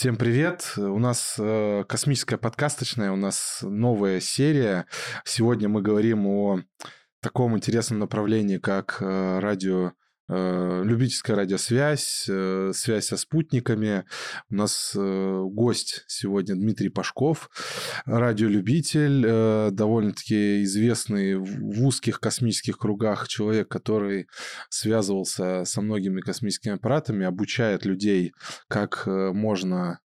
Всем привет! У нас э, космическая подкасточная, у нас новая серия. Сегодня мы говорим о таком интересном направлении, как э, радио любительская радиосвязь, э, связь со спутниками. У нас э, гость сегодня Дмитрий Пашков, радиолюбитель, довольно-таки известный в узких космических кругах человек, который связывался со многими космическими аппаратами, обучает людей, как можно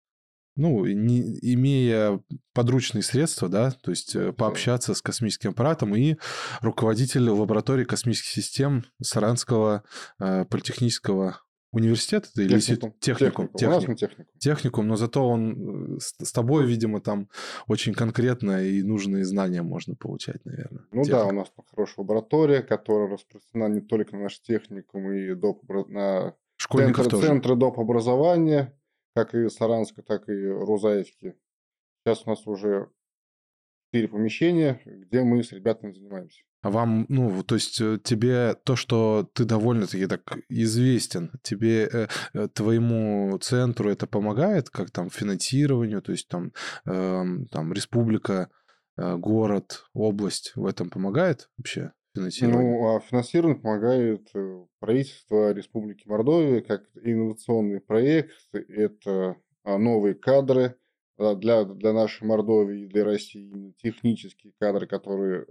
ну, не, имея подручные средства, да, то есть э, пообщаться с космическим аппаратом и руководитель лаборатории космических систем Саранского э, политехнического университета или техникум. Техникум. Техникум. техникум. техникум, но зато он э, с, тобой, видимо, там очень конкретно и нужные знания можно получать, наверное. Ну Техник. да, у нас там хорошая лаборатория, которая распространена не только на наш техникум и доп. на Школьников тоже. центры доп. образования как и Саранска, так и Рузаевки. Сейчас у нас уже четыре помещения, где мы с ребятами занимаемся. А вам, ну, то есть э, тебе то, что ты довольно-таки так известен, тебе, э, э, твоему центру это помогает, как там финансированию, то есть там, э, там республика, город, область в этом помогает вообще? Финансирование? Ну, а финансирование помогает э, правительство Республики Мордовия как инновационный проект. Это а, новые кадры для, для нашей Мордовии и для России, технические кадры, которые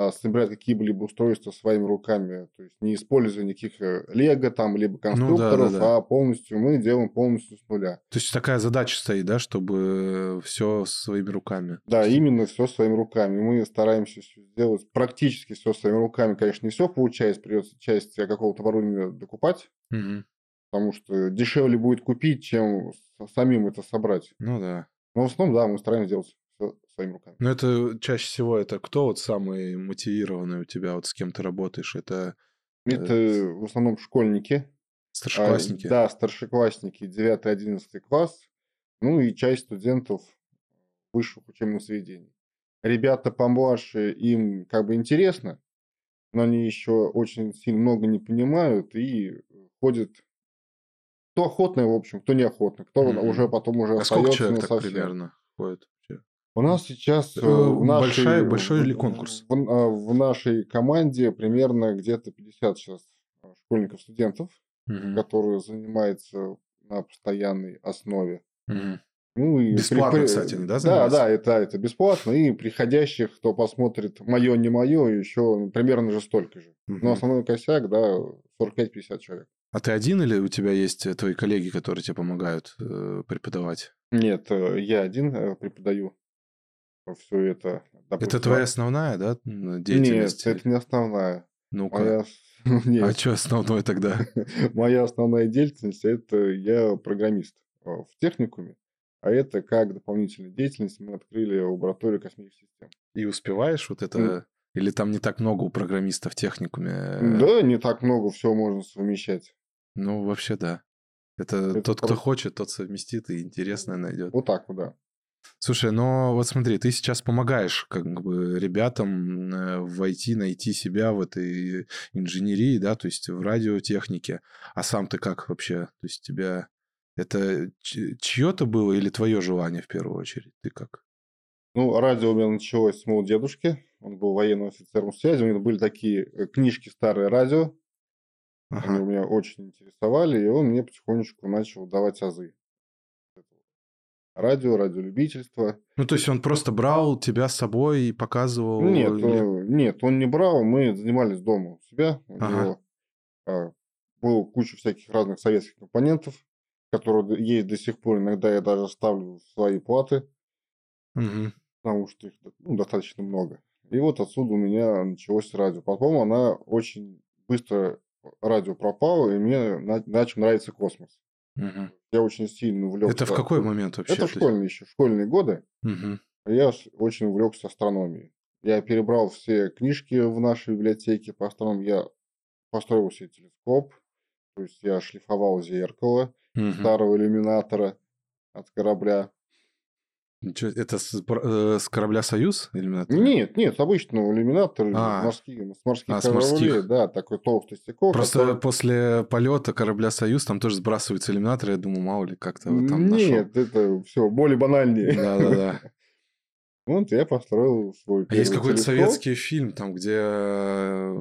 а, собирать какие-либо устройства своими руками, то есть не используя никаких э, лего там, либо конструкторов, ну, да, да, да. а полностью мы делаем полностью с нуля. То есть такая задача стоит, да, чтобы все своими руками? Да, именно все своими руками. Мы стараемся сделать практически все своими руками. Конечно, не все получается, придется часть какого-то оборудования докупать, угу. потому что дешевле будет купить, чем самим это собрать. Ну да. Но в основном, да, мы стараемся делать своими руками. Ну, это чаще всего это кто вот самый мотивированный у тебя, вот с кем ты работаешь? Это... Это э, в основном школьники. Старшеклассники? А, да, старшеклассники, 9-11 класс. Ну и часть студентов высших учебных заведений. Ребята помладше, им как бы интересно, но они еще очень сильно много не понимают и ходят кто охотный, в общем, кто неохотный, кто mm-hmm. уже потом уже а остается сколько человек так примерно ходит? У нас сейчас э, в нашей, Большая, большой ли конкурс? В, а, в нашей команде примерно где-то 50 сейчас а, школьников, студентов, угу. которые занимаются на постоянной основе. Угу. Ну, и бесплатно, при... кстати, да, Да, да, это, это бесплатно. И приходящих, кто посмотрит мое, не мое, еще примерно же столько же. Угу. Но основной косяк, да, 45-50 человек. А ты один или у тебя есть э, твои коллеги, которые тебе помогают э, преподавать? Нет, э, я один преподаю все это. Допустим, это твоя основная, да, деятельность? Нет, это не основная. Ну-ка. Моя... А что основное тогда? Моя основная деятельность – это я программист в техникуме, а это как дополнительная деятельность мы открыли лабораторию космических систем. И успеваешь вот это... Или там не так много у программистов в техникуме? Да, не так много, все можно совмещать. Ну, вообще да. Это, это тот, просто... кто хочет, тот совместит и интересное найдет. Вот так вот, да. Слушай, но вот смотри, ты сейчас помогаешь как бы ребятам э, войти, найти себя в этой инженерии, да, то есть в радиотехнике. А сам ты как вообще? То есть тебя это чье-то было или твое желание в первую очередь? Ты как? Ну, радио у меня началось с моего дедушки. Он был военным офицером связи. У него были такие э, книжки старые радио. Ага. Они меня очень интересовали, и он мне потихонечку начал давать азы радио, радиолюбительство. Ну, то есть он просто брал тебя с собой и показывал? Нет, или... Э, нет, он не брал, мы занимались дома у себя. У ага. него а, было куча всяких разных советских компонентов, которые есть до сих пор. Иногда я даже ставлю в свои платы, угу. потому что их ну, достаточно много. И вот отсюда у меня началось радио. Потом она очень быстро радио пропало, и мне начал нравиться космос. Угу. Я очень сильно увлекся. Это в какой момент вообще? Это школьные еще, школьные годы. Угу. Я очень увлекся астрономией. Я перебрал все книжки в нашей библиотеке по астрономии. Я построил себе телескоп. То есть я шлифовал зеркало угу. старого иллюминатора от корабля. Ничего, это с, э, с корабля «Союз» иллюминатор? Нет, нет, с обычного иллюминатора А. морских, с морских А, с кораблей, морских. да, такой толстый стекло. Просто который- после полета корабля «Союз» там тоже сбрасывается иллюминатор. Я думаю, мало ли как-то вот там нашел. Нет, это все более банальнее. Да-да-да. Вот я построил свой А есть какой-то советский фильм, там, где э,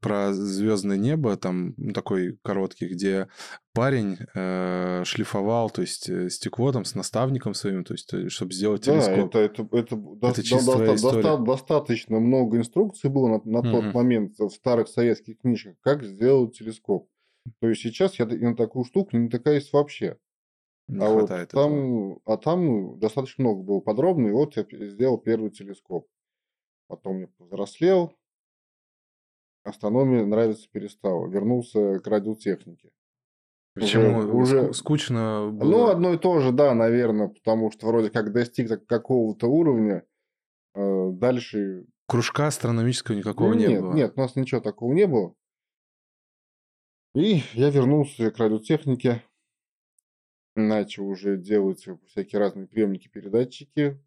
про звездное небо, там ну, такой короткий, где парень э, шлифовал, то есть э, стекло там с наставником своим, то есть, чтобы сделать Да, телескоп. это, это, это, до- Это до- история. доста- достаточно много инструкций было на, на тот Мгм. момент в старых советских книжках, как сделать телескоп. То есть сейчас я на такую штуку не натыкаюсь вообще. Не а вот хватает этого. там, а там достаточно много было подробно, и вот я сделал первый телескоп. Потом я повзрослел, астрономия нравится перестала, вернулся к радиотехнике. Почему? уже- Ску- Скучно было? Ну, одно и то же, да, наверное, потому что вроде как достиг какого-то уровня, э, дальше... Кружка астрономического никакого Ну, не нет, было. нет, у нас ничего такого не было. И я вернулся к радиотехнике, начал уже делать всякие разные приемники-передатчики.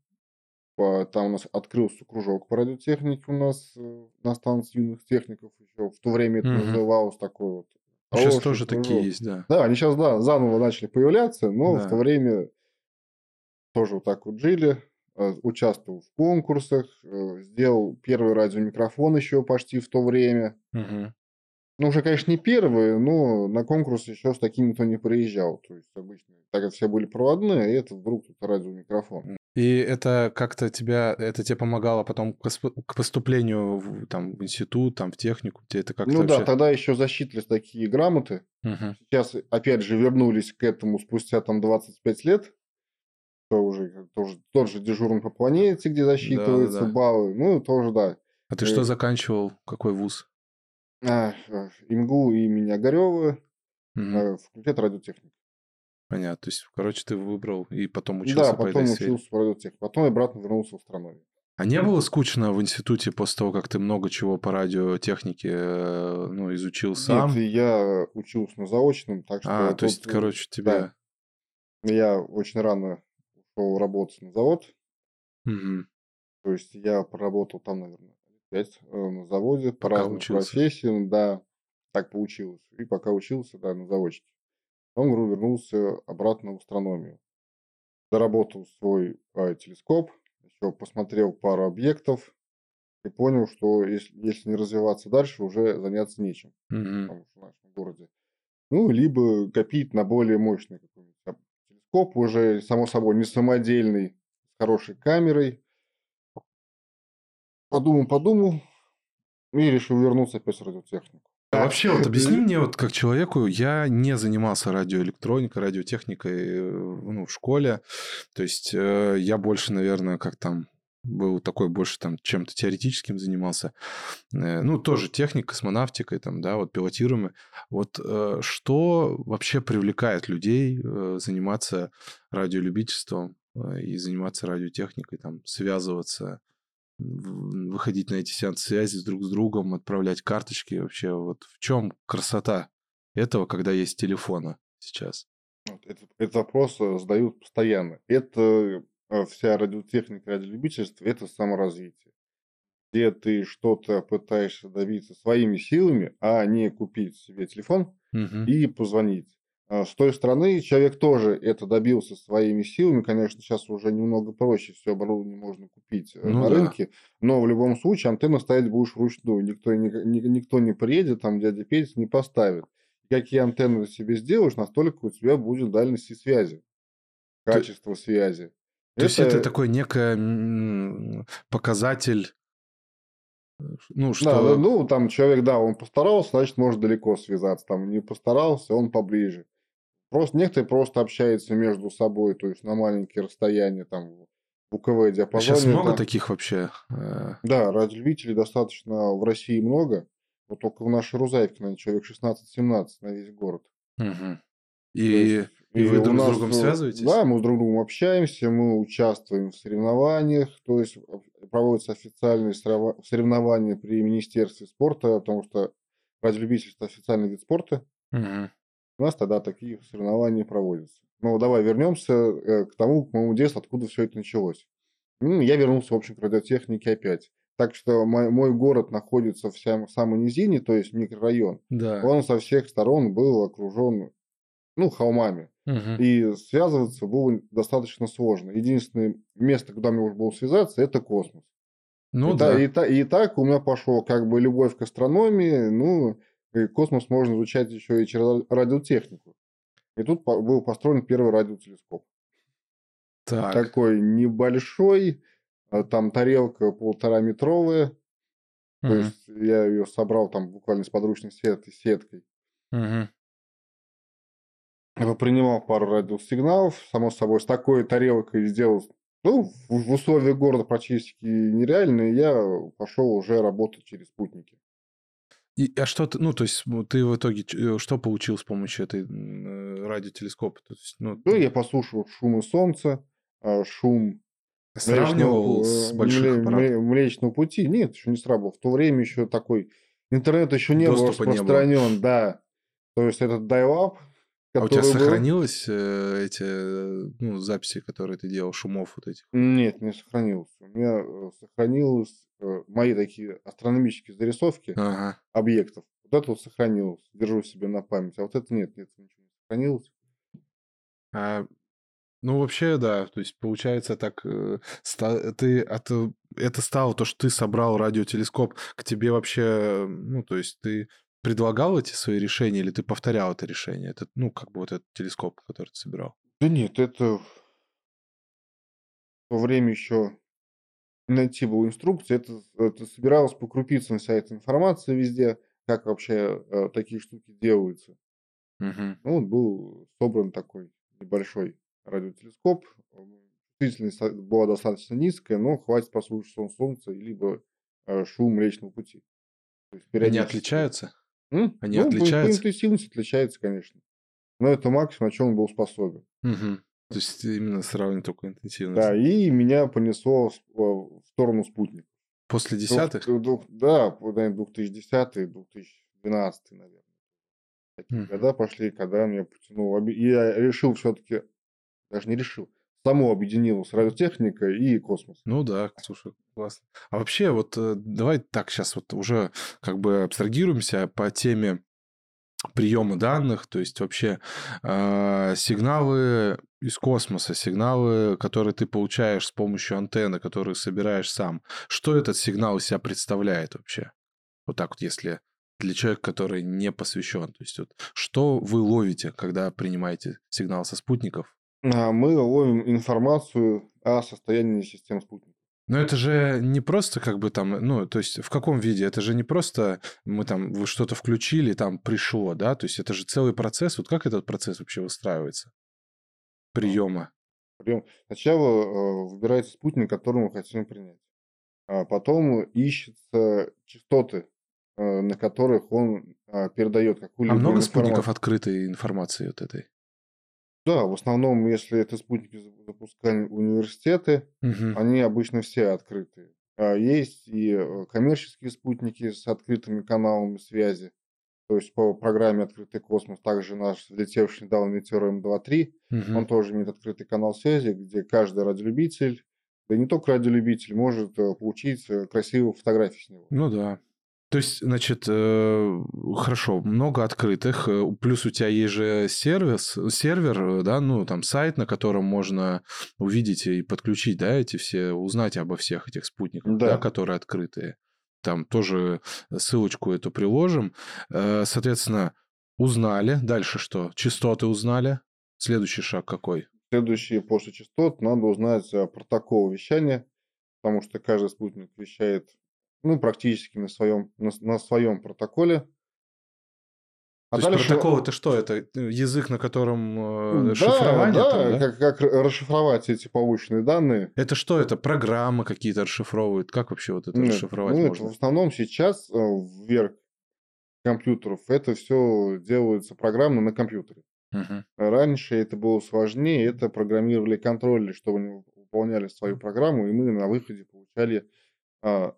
Там у нас открылся кружок по радиотехнике у нас э, на станции юных техников еще. В то время это Мгм. называлось такой вот. Сейчас хороший тоже такие кружок. есть, да. Да, они сейчас, да, заново начали появляться, но Да. в то время тоже вот так вот жили, э, участвовал в конкурсах, э, сделал первый радиомикрофон еще почти в то время. Мгм. Ну, уже, конечно, не первый, но на конкурс еще с таким никто не приезжал. То есть обычно, так как все были проводные, и это вдруг тут радиомикрофон. И это как-то тебя, это тебе помогало потом к поступлению в, там, в институт, там, в технику? Тебе это как-то Ну да, вообще- тогда еще засчитывались такие грамоты. Мгм. Сейчас, опять же, вернулись к этому спустя там 25 лет. То уже как- тоже, тот же дежурный по планете, где засчитываются Да-да-да. баллы. Ну, тоже, да. А ты Э, что заканчивал? Какой вуз? А, а, ИМГУ имени Огарева, Мгм. э, факультет радиотехники. Понятно. То есть, короче, ты выбрал и потом учился Да, по потом этой учился в радиотехнике. Потом обратно вернулся в астрономию. А не было скучно в институте после того, как ты много чего по радиотехнике э, ну, изучил сам? Нет, я учился на заочном, так что... А, то есть, тут, э, короче, тебе... Я очень рано ушел работать на завод. Мгм. То есть я проработал там, наверное, пять на заводе по разным учился. профессиям, да, так получилось. И пока учился, да, на заводчике. Потом, вернулся обратно в астрономию. Доработал свой а, телескоп, еще посмотрел пару объектов и понял, что если, если не развиваться дальше, уже заняться нечем Мгм. потому что в нашем городе. Ну, либо копить на более мощный какой-нибудь там телескоп, уже, само собой, не самодельный, с хорошей камерой. Подумал, подумал и решил вернуться опять в радиотехнику. А вообще, вот объясни мне, вот как человеку, я не занимался радиоэлектроникой, радиотехникой э, ну, в школе. То есть э, я больше, наверное, как там был такой больше там чем-то теоретическим занимался. Э, Ну, тоже техник, космонавтикой, там, да, вот пилотируемый. Вот что вообще привлекает людей заниматься радиолюбительством и заниматься радиотехникой, там, связываться, выходить на эти сеансы связи друг с другом, отправлять карточки вообще. Вот в чем красота этого, когда есть телефона сейчас? Этот, этот вопрос э, задают постоянно. Это э, вся радиотехника, радиолюбительство, это саморазвитие. Где ты что-то пытаешься добиться своими силами, а не купить себе телефон Мгм. и позвонить. А С той стороны, человек тоже это добился своими силами. Конечно, сейчас уже немного проще, все оборудование можно купить э, Ну на да. рынке, но в любом случае антенну ставить будешь вручную. Никто, ни- ни- никто не приедет, там дядя Петя не поставит. Какие антенны ты себе сделаешь, настолько у тебя будет дальности связи, качество связи. То есть это такой некий показатель, э, ну, Да, что... ну, там человек, да, он постарался, значит, может далеко связаться. Там не постарался, он поближе. Просто некоторые просто общаются между собой, то есть на маленькие расстояния, там, в УКВ диапазоне. сейчас много там. таких вообще? э, Да, радиолюбителей достаточно в России много. Вот только в нашей Рузаевке, наверное, человек 16-17 на весь город. То И, есть, и вы у друг с нас, другом э, связываетесь? Да, мы с друг другом общаемся, мы участвуем в соревнованиях, то есть проводятся официальные сорев- соревнования при Министерстве спорта, потому что радиолюбительство – официальный вид спорта. Мгм. У нас тогда такие соревнования проводятся. Но давай вернемся э, к тому, к моему детству, откуда все это началось. Ну, я вернулся, в общем, к радиотехнике опять. Так что мой, мой город находится в сам, самой низине, то есть микрорайон. Да. Он со всех сторон был окружен, ну, холмами. Мгм. И связываться было достаточно сложно. Единственное место, куда мне можно было связаться, это космос. Ну и, да. та- и, та- и так у меня пошел как бы любовь к астрономии, ну, и космос можно изучать еще и через радиотехнику. И тут был построен первый радиотелескоп. Так. Такой небольшой, а там тарелка полтора метровая, то Мгм. есть я ее собрал там буквально с подручной сет- сеткой. Я принимал пару радиосигналов, само собой, с такой тарелкой сделал, ну, в, в условиях города практически нереально, и я пошел уже работать через спутники. И, а что ты, ну, то есть ты в итоге э, что получил с помощью этой э, радиотелескопа? То есть, ну, Ну, я послушал шумы солнца, а, шум сравнивал Млечного, с э, больших аппаратов? Млечного пути. Нет, еще не срабатывал. В то время еще такой интернет еще не был Доступа не было. распространен, да. То есть этот dial-up, А у тебя был- сохранилось э, эти э, ну, записи, которые ты делал, шумов вот этих? Нет, не сохранился. У меня э, сохранилось э, мои такие астрономические зарисовки Ага. объектов. Вот это вот сохранилось. Держу себе на память. А вот это нет, нет, ничего не сохранилось. А, ну, вообще, да. То есть, получается, так э, ста- ты от, э, это стало то, что ты собрал радиотелескоп, к тебе вообще, ну, то есть ты предлагал эти свои решения или ты повторял это решение? Это, ну, как бы вот этот телескоп, который ты собирал. Да нет, это в то время еще найти было инструкции. Это, это собиралось по крупицам вся эта информация везде, как вообще э, такие штуки делаются. Мгм. Ну, вот был собран такой небольшой радиотелескоп. Чувствительность была достаточно низкая, но хватит послушать сон солнца, либо э, шум Млечного Пути. То есть Они периодически. отличаются? М? Они ну, отличаются? По интенсивности отличается, конечно. Но это максимум, на чем он был способен. Мгм. То есть именно сравнивать только интенсивность. Да, и меня понесло в, в сторону спутника. После Двух- десятых? двух- да, наверное, 2010 2012 наверное. Такие Мгм. года пошли, когда меня потянуло. И я решил все-таки, даже не решил, само объединилось радиотехника и космос. Ну да, слушай, классно. А вообще, вот э, давай так сейчас вот уже как бы абстрагируемся по теме приема данных, то есть вообще э, сигналы из космоса, сигналы, которые ты получаешь с помощью антенны, которые собираешь сам. Что этот сигнал из себя представляет вообще? Вот так вот, если для человека, который не посвящен. То есть вот, что вы ловите, когда принимаете сигнал со спутников? А мы ловим информацию о состоянии систем спутников. Но это же не просто как бы там, ну, то есть в каком виде? Это же не просто мы там, что-то включили, там пришло, да? То есть это же целый процесс. Вот как этот процесс вообще выстраивается? Приема. Прием. Сначала э, выбирается спутник, который мы хотим принять. А потом ищутся частоты, э, на которых он э, передает А какую-либо много информацию. спутников открытой информации вот этой? Да, в основном, если это спутники за- запускали университеты, Мгм. они обычно все открытые. А есть и э, коммерческие спутники с открытыми каналами связи. То есть по программе «Открытый космос» также наш летевший недавно метеор М2-3, Мгм. он тоже имеет открытый канал связи, где каждый радиолюбитель, да и не только радиолюбитель, может э, получить э, красивые фотографии с него. Ну да. То есть, значит, э, хорошо, много открытых, э, плюс у тебя есть же сервис, сервер, э, да, ну, там сайт, на котором можно увидеть и подключить, да, эти все, узнать обо всех этих спутниках, да, Да. которые открытые. Там тоже ссылочку эту приложим. Э, Соответственно, узнали. Дальше что? Частоты узнали. Следующий шаг какой? Следующие после частот надо узнать э, протокол вещания, потому что каждый спутник вещает ну, практически на своем, на, на своем протоколе. А То есть протокол это что? Это язык, на котором э, Да, шифрование да, там, да? Как, как расшифровать эти полученные данные. Это что? Это программы какие-то расшифровывают? Как вообще вот это Нет, расшифровать ну, это можно? в основном сейчас э, вверх компьютеров это все делается программно на компьютере. Мгм. Раньше это было сложнее, это программировали контроллеры, чтобы они выполняли свою программу, и мы на выходе получали а,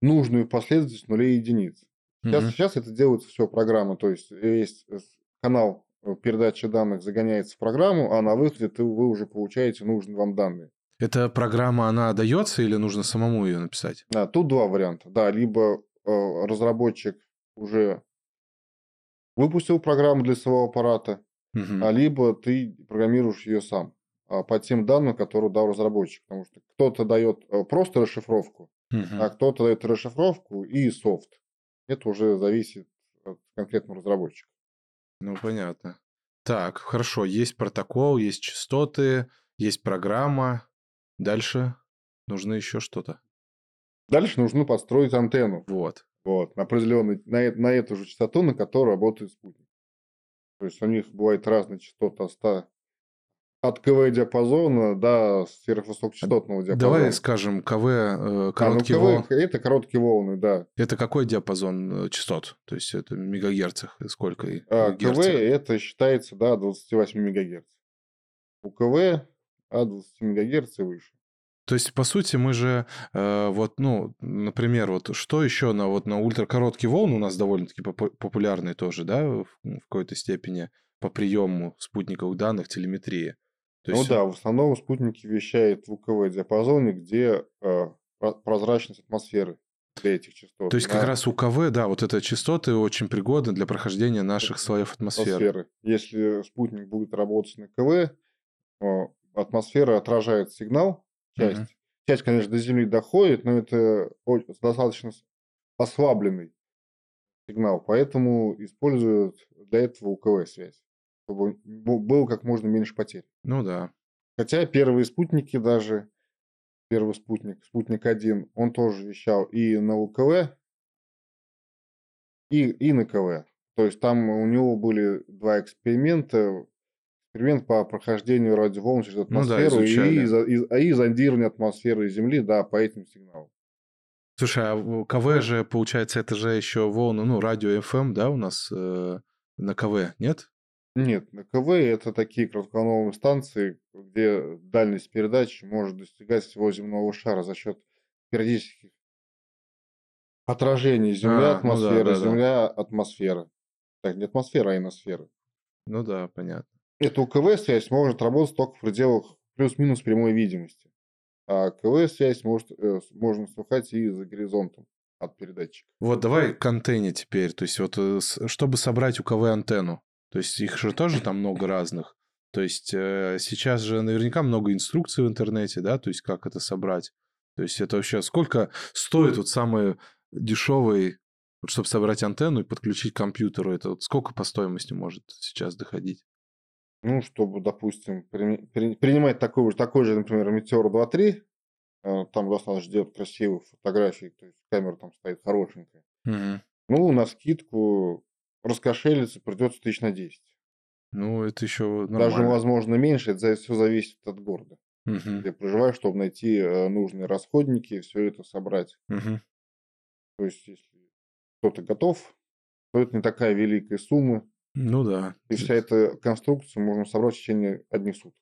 нужную последовательность нулей и единиц. Сейчас, Мгм. сейчас это делается все программа, то есть есть э, канал передача данных загоняется в программу, а на выходе ты, вы уже получаете нужные вам данные. Эта программа, она дается или нужно самому ее написать? Да, тут два варианта. Да, либо э, разработчик уже выпустил программу для своего аппарата, Мгм. а либо ты программируешь ее сам а, по тем данным, которые дал разработчик. Потому что кто-то дает э, просто расшифровку, Мгм. а кто-то дает расшифровку и софт. Это уже зависит от конкретного разработчика. Ну, понятно. Так, хорошо, есть протокол, есть частоты, есть программа. Дальше нужно еще что-то. Дальше нужно построить антенну. Вот. Вот, на определенный, на, на эту же частоту, на которой работает спутник. То есть у них бывает разные частоты от 100 от КВ диапазона до сверхвысокочастотного диапазона. Давай скажем, КВ, э, А, ну, КВ волн. это короткие волны, да. Это какой диапазон э, частот? То есть это мегагерцах и сколько? А КВ это считается до 28 МГц. У КВ от 20 МГц и выше. То есть, по сути, мы же э, вот, ну, например, вот что еще на вот на ультракороткий волн у нас довольно-таки попу- популярный тоже, да, в, в какой-то степени по приему спутниковых данных, телеметрии. То Ну есть, да, в основном спутники вещают в УКВ диапазоне, где э, про- прозрачность атмосферы для этих частот. то есть как на раз у КВ, да, вот это частоты очень пригодны для прохождения наших слоев атмосферы. атмосферы. Если спутник будет работать на КВ, э, атмосфера отражает сигнал, часть. Мгм. Часть, конечно, до Земли доходит, но это достаточно ослабленный сигнал, поэтому используют для этого УКВ связь, чтобы было как можно меньше потерь. Ну да. Хотя первые спутники даже, первый спутник, спутник 1, он тоже вещал и на УКВ, и, и на КВ. То есть там у него были два эксперимента. Эксперимент по прохождению радиоволн через Ну да, атмосферу изучали. и, за- и, а и зондирование атмосферы Земли, да, по этим сигналам. Слушай, а КВ же, получается, это же еще волны, ну, радио FM, да, у нас э, на КВ, нет? Нет, на КВ это такие коротковолновые станции, где дальность передачи может достигать всего земного шара за счет периодических отражений Земля, А, ну да, атмосфера, да, да. Земля, атмосфера. Так, не атмосфера, а иносфера. Ну да, понятно. Эта УКВ-связь может работать только в пределах плюс-минус прямой видимости. А КВ-связь может, э, можно слыхать и за горизонтом от передатчика. Вот давай к антенне теперь. То есть вот э, чтобы собрать у КВ антенну, то есть их же тоже там много разных. То есть э, сейчас же наверняка много инструкций в интернете, да, то есть как это собрать. То есть это вообще сколько стоит вот самый дешевый, вот чтобы собрать антенну и подключить к компьютеру, это вот сколько по стоимости может сейчас доходить? Ну, чтобы, допустим, при- при- принимать такой, такой же, например, Метеор 2.3, э, там достаточно делать красивые фотографии, то есть камера там стоит хорошенькая. Мгм. Ну, на скидку раскошелиться придется тысяч на 10. Ну, это еще Даже, нормально. возможно, меньше, это все зависит от города, Мгм. где проживаешь, чтобы найти э, нужные расходники, все это собрать. Мгм. То есть, если кто-то готов, то это не такая великая сумма, Ну да. и вся эта конструкция можно собрать в течение одних суток.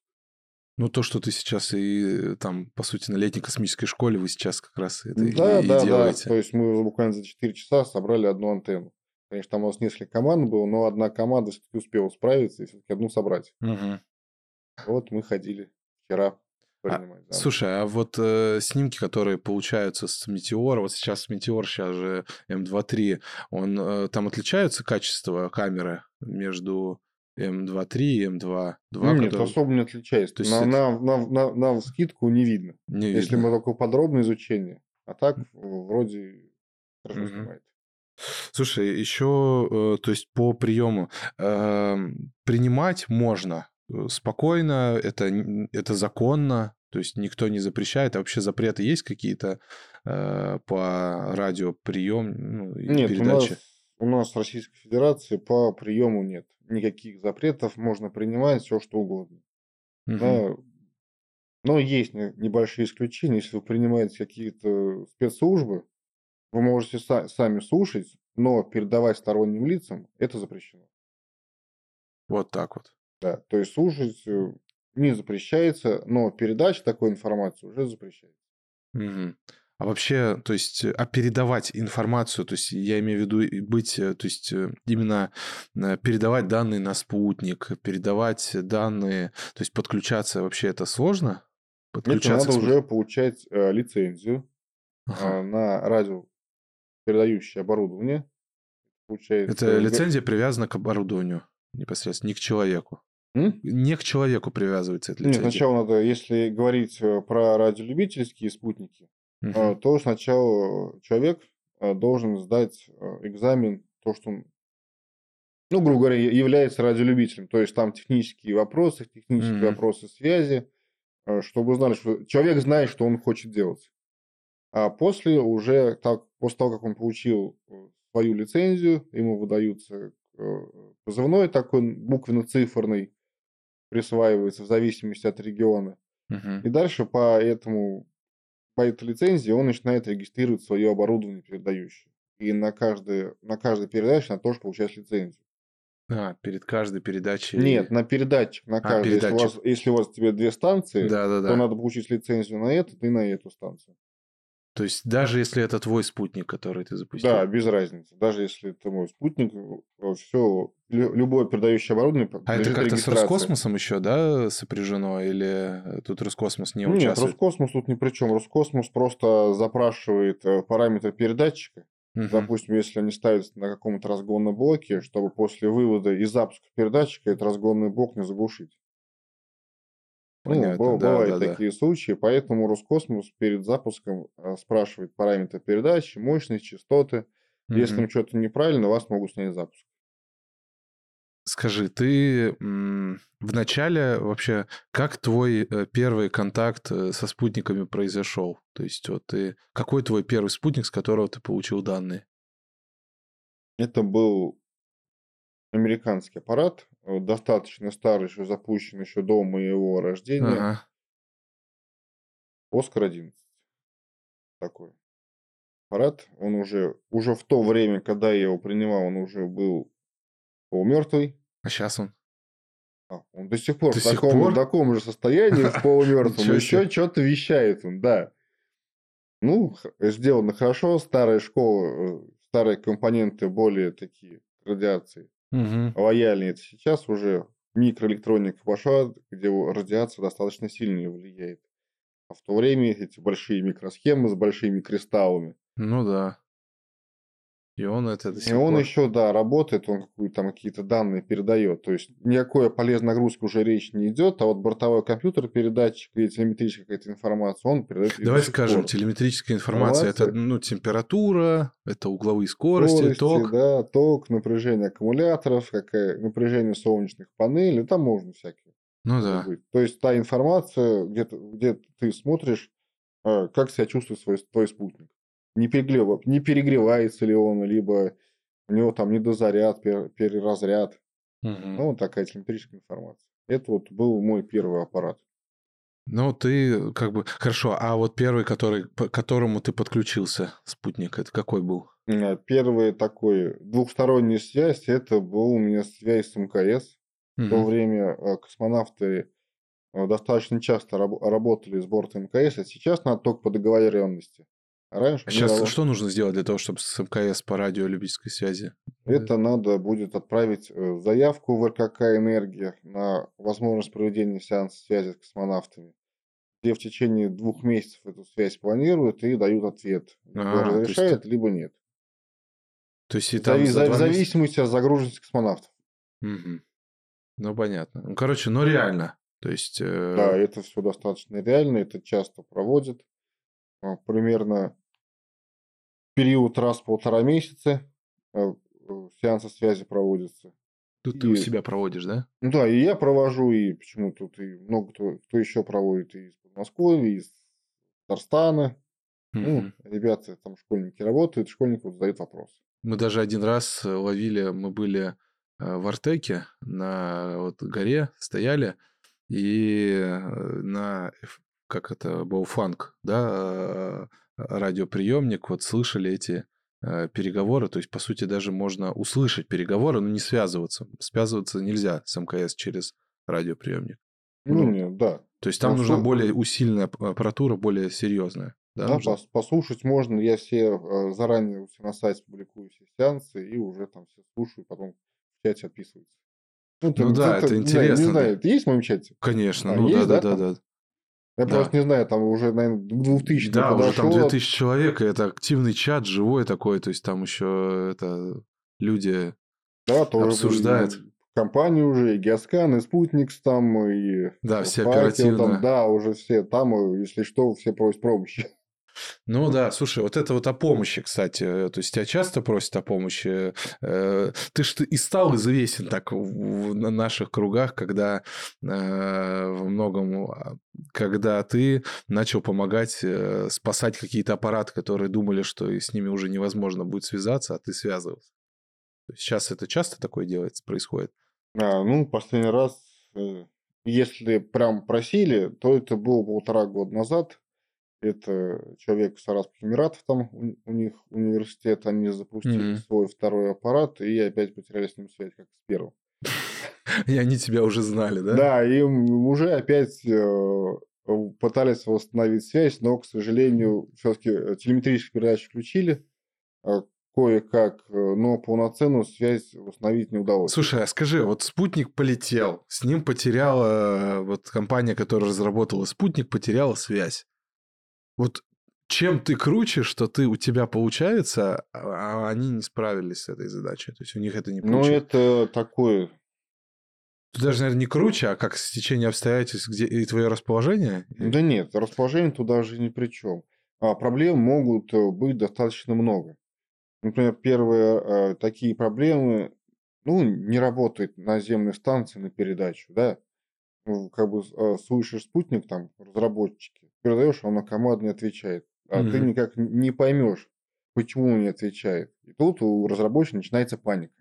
Ну, то, что ты сейчас и э, там, по сути, на летней космической школе, вы сейчас как раз это и- Да, и, да, да. делаете. То есть мы буквально за 4 часа собрали одну антенну. Конечно, там у нас несколько команд было, но одна команда все-таки успела справиться и все-таки одну собрать. Мгм. Вот мы ходили вчера А, принимать. да. Слушай, а вот э, снимки, которые получаются с Метеора, вот сейчас Метеор, сейчас же М2.3, он, э, там отличаются качество камеры между М2.3 и М2.2, Ну, Нет, которые особо не отличается. То есть на, это- на, на, на, на вскидку не видно. не Если видно. мы такое подробное изучение. А так вроде хорошо Мгм. снимает. Слушай, еще, то есть по приему эм, принимать можно э, спокойно, это, это законно, то есть никто не запрещает. А вообще запреты есть какие-то э, по радиоприем ну, и Нет, у передаче? нас, у нас в Российской Федерации по приему нет. Никаких запретов, можно принимать все, что угодно. Мгм. Да, но есть не- небольшие исключения. Если вы принимаете какие-то спецслужбы, вы можете са- сами слушать, но передавать сторонним лицам это запрещено. Вот так вот. Да, то есть слушать э, не запрещается, но передача такой информации уже запрещается. Мгм. А вообще, то есть, а передавать информацию, то есть я имею в виду быть, то есть именно передавать данные на спутник, передавать данные, то есть подключаться вообще это сложно? Подключаться это надо уже получать э, лицензию ага. э, на радио передающее оборудование. Получается, это лицензия привязана к оборудованию непосредственно, не к человеку. М? Не к человеку привязывается эта лицензия. Нет, сначала надо, если говорить э, про радиолюбительские спутники, угу. то сначала человек э, должен сдать экзамен, то, что он, ну, грубо говоря, является радиолюбителем. То есть там технические вопросы, технические угу. вопросы связи, чтобы знали, что человек знает, что он хочет делать. А после уже, так, после того, как он получил свою лицензию, ему выдаются позывной такой буквенно-циферный, присваивается в зависимости от региона. Uh-huh. И дальше по этому по этой лицензии он начинает регистрировать свое оборудование передающее. И на каждой, на каждой передаче она тоже получает лицензию. А, перед каждой передачей... Нет, на передатчик, на а, каждой. А, если, у вас, если у вас тебе две станции, да, да, да. то надо получить лицензию на эту и на эту станцию. То есть даже если это твой спутник, который ты запустил? Да, без разницы. Даже если это мой спутник, э, все, любое передающее оборудование А это как-то с Роскосмосом еще, да, сопряжено? Или тут Роскосмос не участвует? Нет, Роскосмос тут ни при чем. Роскосмос просто запрашивает э, параметры передатчика. Угу. Допустим, если они ставятся на каком-то разгонном блоке, чтобы после вывода и запуска передатчика этот разгонный блок не заглушить. Понятно, ну, да, бывают да, такие да. случаи, поэтому Роскосмос перед запуском э, спрашивает параметры передачи, мощность, частоты. Угу. Если им что-то неправильно, вас могут снять запуск. Скажи, ты в начале вообще, как твой э, первый контакт э, со спутниками произошел? То есть, вот ты, какой твой первый спутник, с которого ты получил данные? Это был американский аппарат, достаточно старый, еще запущен еще до моего рождения. Ага. Оскар 11. Такой аппарат. Он уже, уже в то время, когда я его принимал, он уже был полумертвый. А сейчас он? А, он до сих пор до в таком, пор? в таком же состоянии, в полумертвом. Еще что-то вещает он, да. Ну, сделано хорошо. Старая школа, э, старые компоненты более такие радиации угу. лояльнее. Это сейчас уже микроэлектроника пошла, где радиация достаточно сильно влияет. А в то время эти большие микросхемы с большими кристаллами. Ну да. И он это до сих И он еще, да, работает, он какие-то там какие-то данные передает. То есть никакой полезной нагрузки уже речь не идет, а вот бортовой компьютер, передатчик или телеметрическая какая-то информация, он передает. Давай скажем, пор. телеметрическая информация это ну, температура, это угловые скорости, скорости ток. Да, ток, напряжение аккумуляторов, какое напряжение солнечных панелей, там можно всякие. Ну да. Быть. То есть та информация, где, где ты смотришь, э, как себя чувствует свой, твой спутник не, перегрев, не перегревается ли он, либо у него там недозаряд, переразряд. Угу. Ну, вот такая телеметрическая информация. Это вот был мой первый аппарат. Ну, ты как бы... Хорошо, а вот первый, который, к которому ты подключился, спутник, это какой был? Первый такой двухсторонняя связь, это был у меня связь с МКС. Угу. В то время э, космонавты э, достаточно часто работали с борта МКС, а сейчас надо только по договоренности. Раньше Сейчас давал... что нужно сделать для того, чтобы с МКС по радио любительской связи? Это надо будет отправить э, заявку в РКК «Энергия» на возможность проведения сеанса связи с космонавтами, где в течение двух месяцев эту связь планируют и дают ответ. Либо а, разрешает, есть... либо нет. То есть и там в, за, в зависимости от загруженности космонавтов. Угу. Ну, понятно. Ну, короче, ну реально. То есть... Э... Да, это все достаточно реально, это часто проводят. А, примерно период раз в полтора месяца э, э, сеансы связи проводятся. Тут и... ты у себя проводишь, да? Ну да, и я провожу, и почему тут и много кто, кто еще проводит и из Подмосковья, из Татарстана. Mm-hmm. Ну, ребята, там школьники работают, школьник вот задает вопрос. Мы даже один раз ловили, мы были в Артеке на вот горе, стояли, и на, как это, был фанк, да, радиоприемник, вот слышали эти э, переговоры, то есть, по сути, даже можно услышать переговоры, но не связываться. Связываться нельзя с МКС через радиоприемник. Ну, нет, да. То есть там а нужна более усиленная аппаратура, более серьезная. Да, Да, пос- послушать можно. Я все э, заранее у себя на сайте публикую все сеансы и уже там все слушаю, потом в чате отписываются. Ну, Ну да, это не знаю, интересно, Не да. знаю, это есть в моем чате? Конечно, А, ну есть, да, да, да, да. Я Да. просто не знаю, там уже, наверное, к 2000 Да, уже там подошло. 2000 человек, и это активный чат, живой такой, то есть там еще это люди Да, тоже обсуждают. компании уже, и Геоскан, и Спутникс там, и Да, все оперативно. там, да, уже все там, если что, все просят помощи. Ну да, слушай, вот это вот о помощи, кстати. э, То есть тебя часто просят о помощи. Э, Ты ж и стал известен так в в на наших кругах, когда э, во многом, а, когда ты начал помогать спасать какие-то аппараты, которые думали, что с ними уже невозможно будет связаться, а ты связывался. Сейчас это часто такое делается, происходит? А, ну, последний раз, если прям просили, то это было полтора года назад. Это человек из Арабских Эмиратов, там у, у них университет, они запустили Мгм. свой второй аппарат, и опять потеряли с ним связь, как с первым. И они тебя уже знали, да? Да, и м- уже опять э, пытались восстановить связь, но, к сожалению, все-таки телеметрические передачи включили э, кое-как, э, но полноценную связь восстановить не удалось. Слушай, а скажи, вот спутник полетел, с ним потеряла, вот компания, которая разработала спутник, потеряла связь. Вот чем ты круче, что ты у тебя получается, а а они не справились с этой задачей, то есть у них это не Ну, получилось. это такое Тут даже, наверное, не круче, а как стечение обстоятельств, где и твое расположение. Да нет, расположение тут даже ни при чем. А проблем могут э, быть достаточно много. Например, первые э, такие проблемы, ну, не работает наземная станция на передачу, да. Ну, как бы э, слышишь спутник, там, разработчики, передаешь, он на команду не отвечает. А ты Мгм. никак не поймешь, почему он не отвечает. И тут у разработчика начинается паника.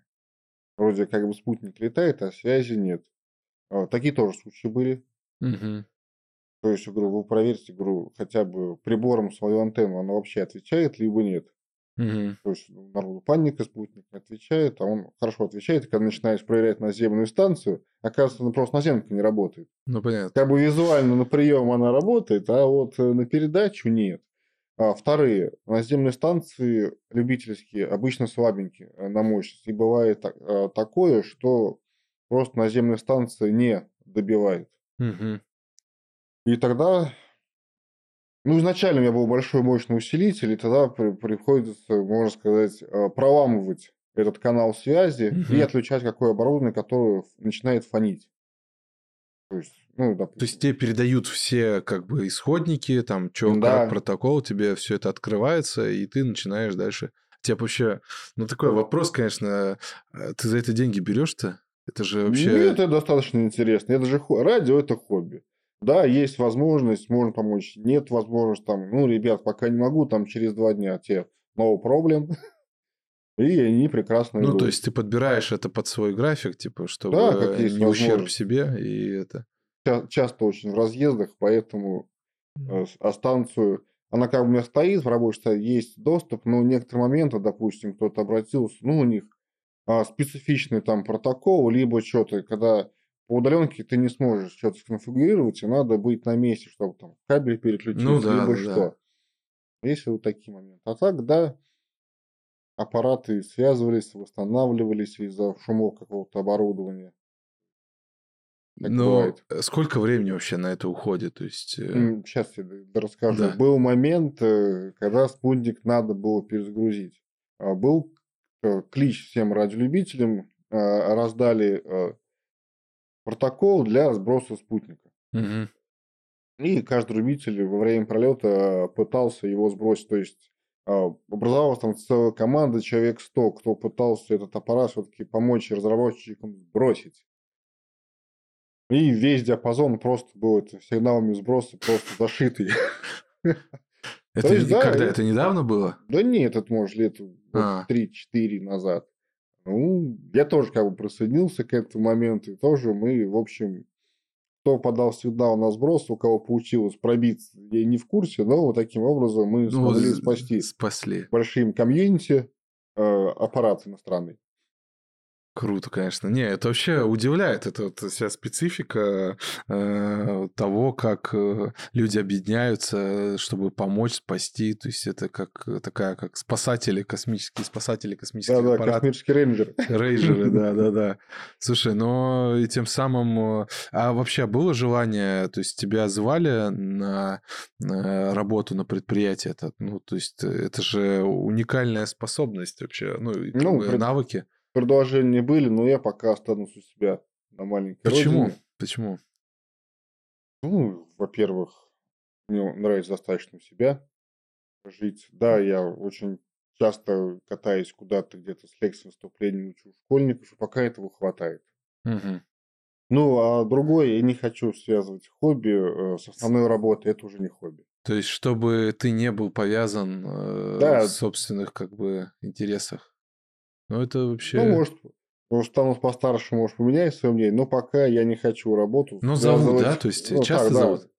Вроде как бы спутник летает, а связи нет. А, Такие тоже случаи были. Мгм. То есть, говорю, вы проверьте, говорю, хотя бы прибором свою антенну, она вообще отвечает, либо нет. Мгм. То есть, ну, народу паника, спутник не отвечает, а он хорошо отвечает. И когда начинаешь проверять наземную станцию, оказывается, ну, просто наземка не работает. Ну, понятно. Как бы визуально на прием она работает, а вот э, на передачу нет. А вторые, наземные станции любительские, обычно слабенькие э, на мощность. И бывает так- э, такое, что просто наземная станция не добивает. Мгм. И тогда, ну, изначально у меня был большой мощный усилитель, и тогда при- приходится, можно сказать, э, проламывать этот канал связи и Мгм. отключать какое оборудование, которое начинает фонить. То есть, ну, допустим. То есть тебе передают все как бы исходники, там, что, Да. как протокол, тебе все это открывается, и ты начинаешь дальше. Тебе вообще, ну такой вопрос, конечно, э, ты за это деньги берешь-то? Это же вообще... Нет, это достаточно интересно. Это же радио это хобби. Да, есть возможность, можно помочь. Нет возможности, там, ну, ребят, пока не могу, там через два дня тебе новый проблем. И они прекрасно Ну, идут. то есть ты подбираешь это под свой график, типа, чтобы Да, как есть не ущерб себе, и это... Ча- часто очень в разъездах, поэтому э, а станцию, она как бы у меня стоит в рабочей стадии, есть доступ, но в некоторые моменты, допустим, кто-то обратился, ну, у них а, специфичный там протокол, либо что-то, когда по удаленке ты не сможешь что-то сконфигурировать, и надо быть на месте, чтобы там кабель переключить, Ну да, либо да, что. да. Есть вот такие моменты. А так, да, аппараты связывались, восстанавливались из-за шумов какого-то оборудования. Так Но бывает. э, сколько времени вообще на это уходит? То есть... э, Сейчас я д- расскажу. Да. Был момент, э, когда спутник надо было перезагрузить. А, Был э, клич всем радиолюбителям, э, раздали э, протокол для сброса спутника. мгм. И каждый любитель во время пролета пытался его сбросить. То есть э, образовалась там целая команда, человек 100, кто пытался этот аппарат все-таки помочь разработчикам сбросить. И весь диапазон просто был это, сигналами сброса просто зашитый. Это есть, и да, когда? Это недавно было? Да нет, это может лет вот А. 3-4 назад. Ну, я тоже как бы присоединился к этому моменту. И тоже мы, в общем, кто подал сигнал на сброс, у кого получилось пробиться, я не в курсе, но вот таким образом мы Ну, смогли спасти Спасли. большим комьюнити э, аппарат иностранный. Круто, конечно. Не, это вообще удивляет. Это вот вся специфика э, того, как э, люди объединяются, чтобы помочь, спасти. То есть это как такая, как спасатели космические, спасатели космических Да-да, аппаратов. космический рейнджер. Рейнджеры, да, да, да. Слушай, но и тем самым... э, А вообще было желание, то есть тебя звали на э, работу на предприятие? Это, ну, то есть это же уникальная способность вообще, ну, Ну, навыки. Предложения были, но я пока останусь у себя на маленькой Почему? родине. Почему? Ну, во-первых, мне нравится достаточно у себя жить. Да, я очень часто катаюсь куда-то где-то с лекцией, выступлением, учу школьников, и пока этого хватает. Мгм. Ну, а другое, я не хочу связывать хобби э, с основной работой, это уже не хобби. То есть, чтобы ты не был повязан э, Да. в собственных, как бы, интересах. Ну, это вообще... Ну, может, может, стану постарше, может, поменяю свое мнение, но пока я не хочу работу Ну, зовут, да? То есть, ну, часто так, да. зовут?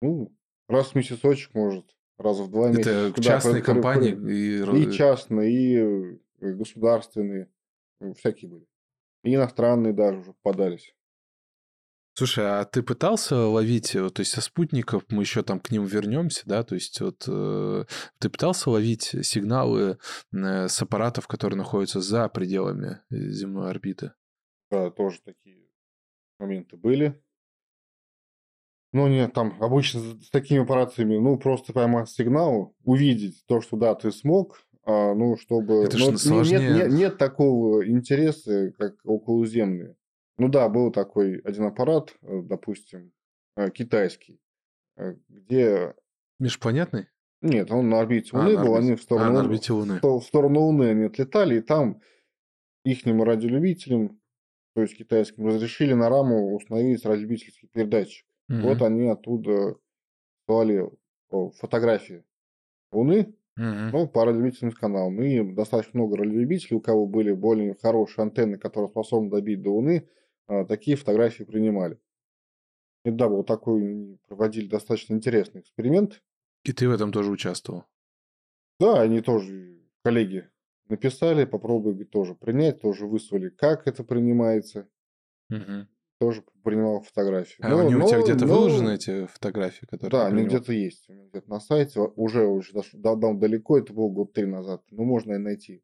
Ну, раз в месяцочек, может, раз в два месяца. Это частные компании и... И частные, и э, государственные, всякие были. И иностранные даже уже попадались. Слушай, а ты пытался ловить, э, то есть со спутников, мы еще там к ним вернемся, да, то есть вот э, ты пытался ловить сигналы э, с аппаратов, которые находятся за пределами земной орбиты? Да, тоже такие моменты были. Ну, нет, там обычно с такими операциями, ну, просто поймать сигнал, увидеть то, что да, ты смог, а, ну, чтобы... Это ну, не- нет, нет, нет такого интереса, как околоземные. Ну да, был такой один аппарат, э, допустим, э, китайский, э, где... Межпланетный? Нет, он на орбите А, Луны на был, орбите. они в сторону, А, орбите Луны. в сто- в сторону Луны они отлетали, и там ихним радиолюбителям, то есть китайским, разрешили на раму установить радиолюбительский передатчик. Вот Мгм. они оттуда слали фотографии Луны, Мгм. ну, по радиолюбительным каналам. И достаточно много радиолюбителей, у кого были более хорошие антенны, которые способны добить до Луны, а, такие фотографии принимали. И да, был такой, проводили достаточно интересный эксперимент. И ты в этом тоже участвовал? Да, они тоже, коллеги, написали, попробуй говорит, тоже принять, тоже выслали, как это принимается, Мгм. тоже принимал фотографии. А Но- они у тебя но- где-то но- выложены, эти фотографии, которые Да, они где-то есть. Где-то на сайте. Уже, уже дош- давно далеко, это было год три назад. Ну, можно и найти.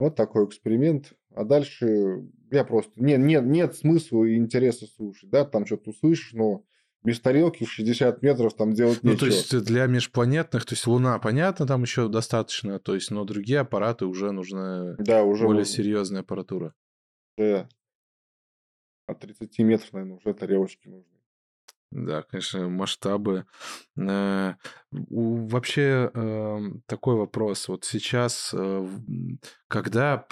Вот такой эксперимент. А дальше я просто... Нет, нет, нет смысла и интереса слушать. Да, там что-то услышишь, но без тарелки в 60 метров там делать Ну, нечего. то есть для межпланетных, то есть Луна, понятно, там еще достаточно, то есть, но другие аппараты уже нужна да, уже более можно. серьезная аппаратура. Да. От 30 метров, наверное, уже тарелочки нужны. Да, конечно, масштабы. Э, Вообще эм, такой вопрос. Вот сейчас, э, когда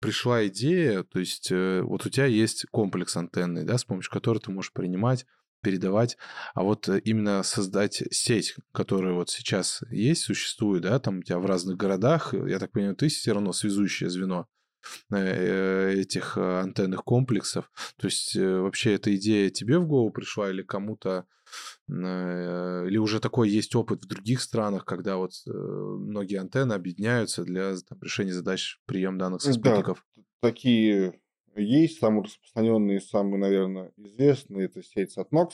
пришла идея, то есть э, вот у тебя есть комплекс антенны, да, с помощью которой ты можешь принимать, передавать, а вот именно создать сеть, которая вот сейчас есть, существует, да, там у тебя в разных городах, я так понимаю, ты все равно связующее звено этих э, антенных комплексов. То есть э, вообще эта идея тебе в голову пришла или кому-то, э, или уже такой есть опыт в других странах, когда вот э, многие антенны объединяются для там, решения задач прием данных со Да. спутников? Такие есть. Самые распространенные, самые, наверное, известные, это сеть Satnox.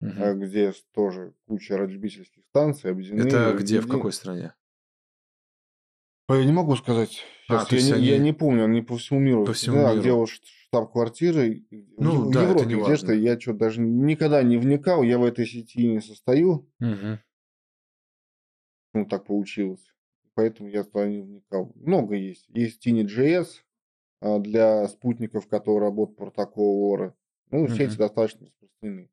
А, где тоже куча радиолюбительских станций объединены. Это где, в какой стране? А Я не могу сказать. А, я, не, я они- не помню, они по всему миру. По всему Да, миру. где ш- штаб-квартиры. Ну в, да, в это Европе не где-то. Я что даже никогда не вникал. Я в этой сети не состою. Мгм. Ну, так получилось. Поэтому я туда не вникал. Много есть. Есть Tiny.js а, для спутников, которые работают по протоколу ОРы. Ну, сети Мгм. достаточно распространены.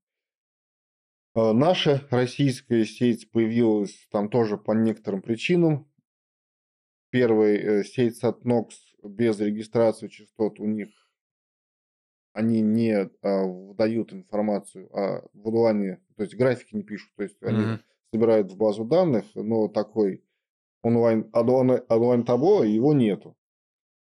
А, Наша российская сеть появилась там тоже по некоторым причинам. Первая э, сеть Satnox без регистрации частот у них они не а, выдают информацию о выдувании, то есть графики не пишут, то есть они Мгм. собирают в базу данных, но такой онлайн, онлайн, онлайн табло его нету.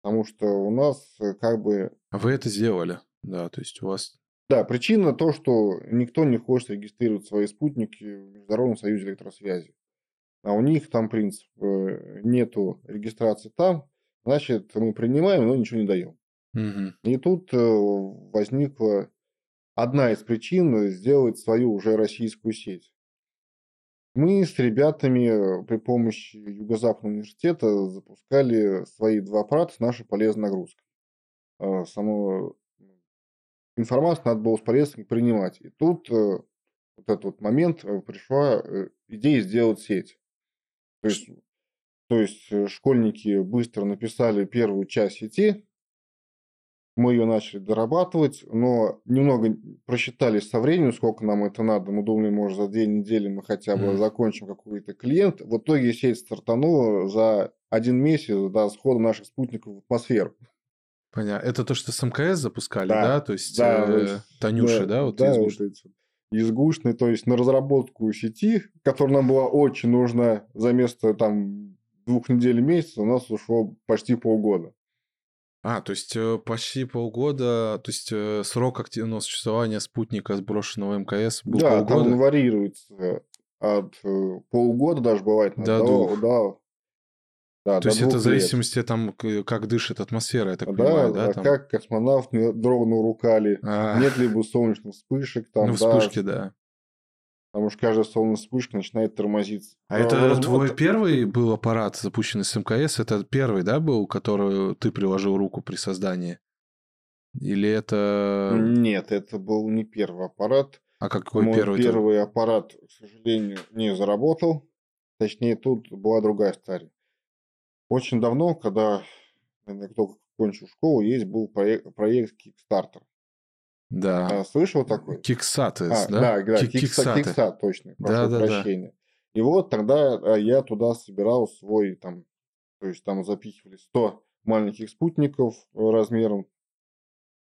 Потому что у нас э, как бы... А вы это сделали, да, то есть у вас... Да, причина то, что никто не хочет регистрировать свои спутники в Международном союзе электросвязи. А у них там принцип, э, нету регистрации там, значит, мы принимаем, но ничего не даем. Мгм. И тут э, возникла одна из причин сделать свою уже российскую сеть. Мы с ребятами э, при помощи Юго-Западного университета запускали свои два аппарата с нашей полезной нагрузкой. Э, Саму информацию надо было с полезной принимать. И тут вот этот вот момент пришла идея сделать сеть. То есть, то есть э, школьники быстро написали первую часть сети, мы ее начали дорабатывать, но немного просчитались со временем, сколько нам это надо. Мы думали, может, за две недели мы хотя бы Мгм. закончим какой-то клиент. В итоге сеть стартанула за один месяц до схода наших спутников в атмосферу. Понятно. Это то, что с МКС запускали, Да, да? То есть да, э, Танюши, да? Вот да, из вот эти вот изгушные, то есть на разработку сети, которая нам была очень нужна за место там двух недель месяца, у нас ушло почти полгода. А, то есть э, почти полгода, то есть э, срок активного существования спутника, сброшенного МКС, был да, там полгода? он варьируется от э, полгода даже бывает До до, двух. до- да, То есть это в лет. зависимости там, как дышит атмосфера, я так Да, понимаю, да? а там? как космонавт не дрова урукали, А, нет ли бы солнечных вспышек там, ну, да, вспышки, да. потому что каждая солнечная вспышка начинает тормозиться. А Но это разработка- твой первый был аппарат, запущенный с МКС? Это первый, да, был, который ты приложил руку при создании? Или это... Нет, это был не первый аппарат. А какой Мой первый? первый аппарат, к сожалению, не заработал. Точнее, тут была другая история. Очень давно, когда я только кончил школу, есть был проект, проект Kickstarter. Да. А, слышал такой? Киксатес, А, да? да, да, Ки- Кикса- Киксаты. Киксат, точно, прошу Да, да, да. И вот тогда а, я туда собирал свой там, то есть там запихивали 100 маленьких спутников э, размером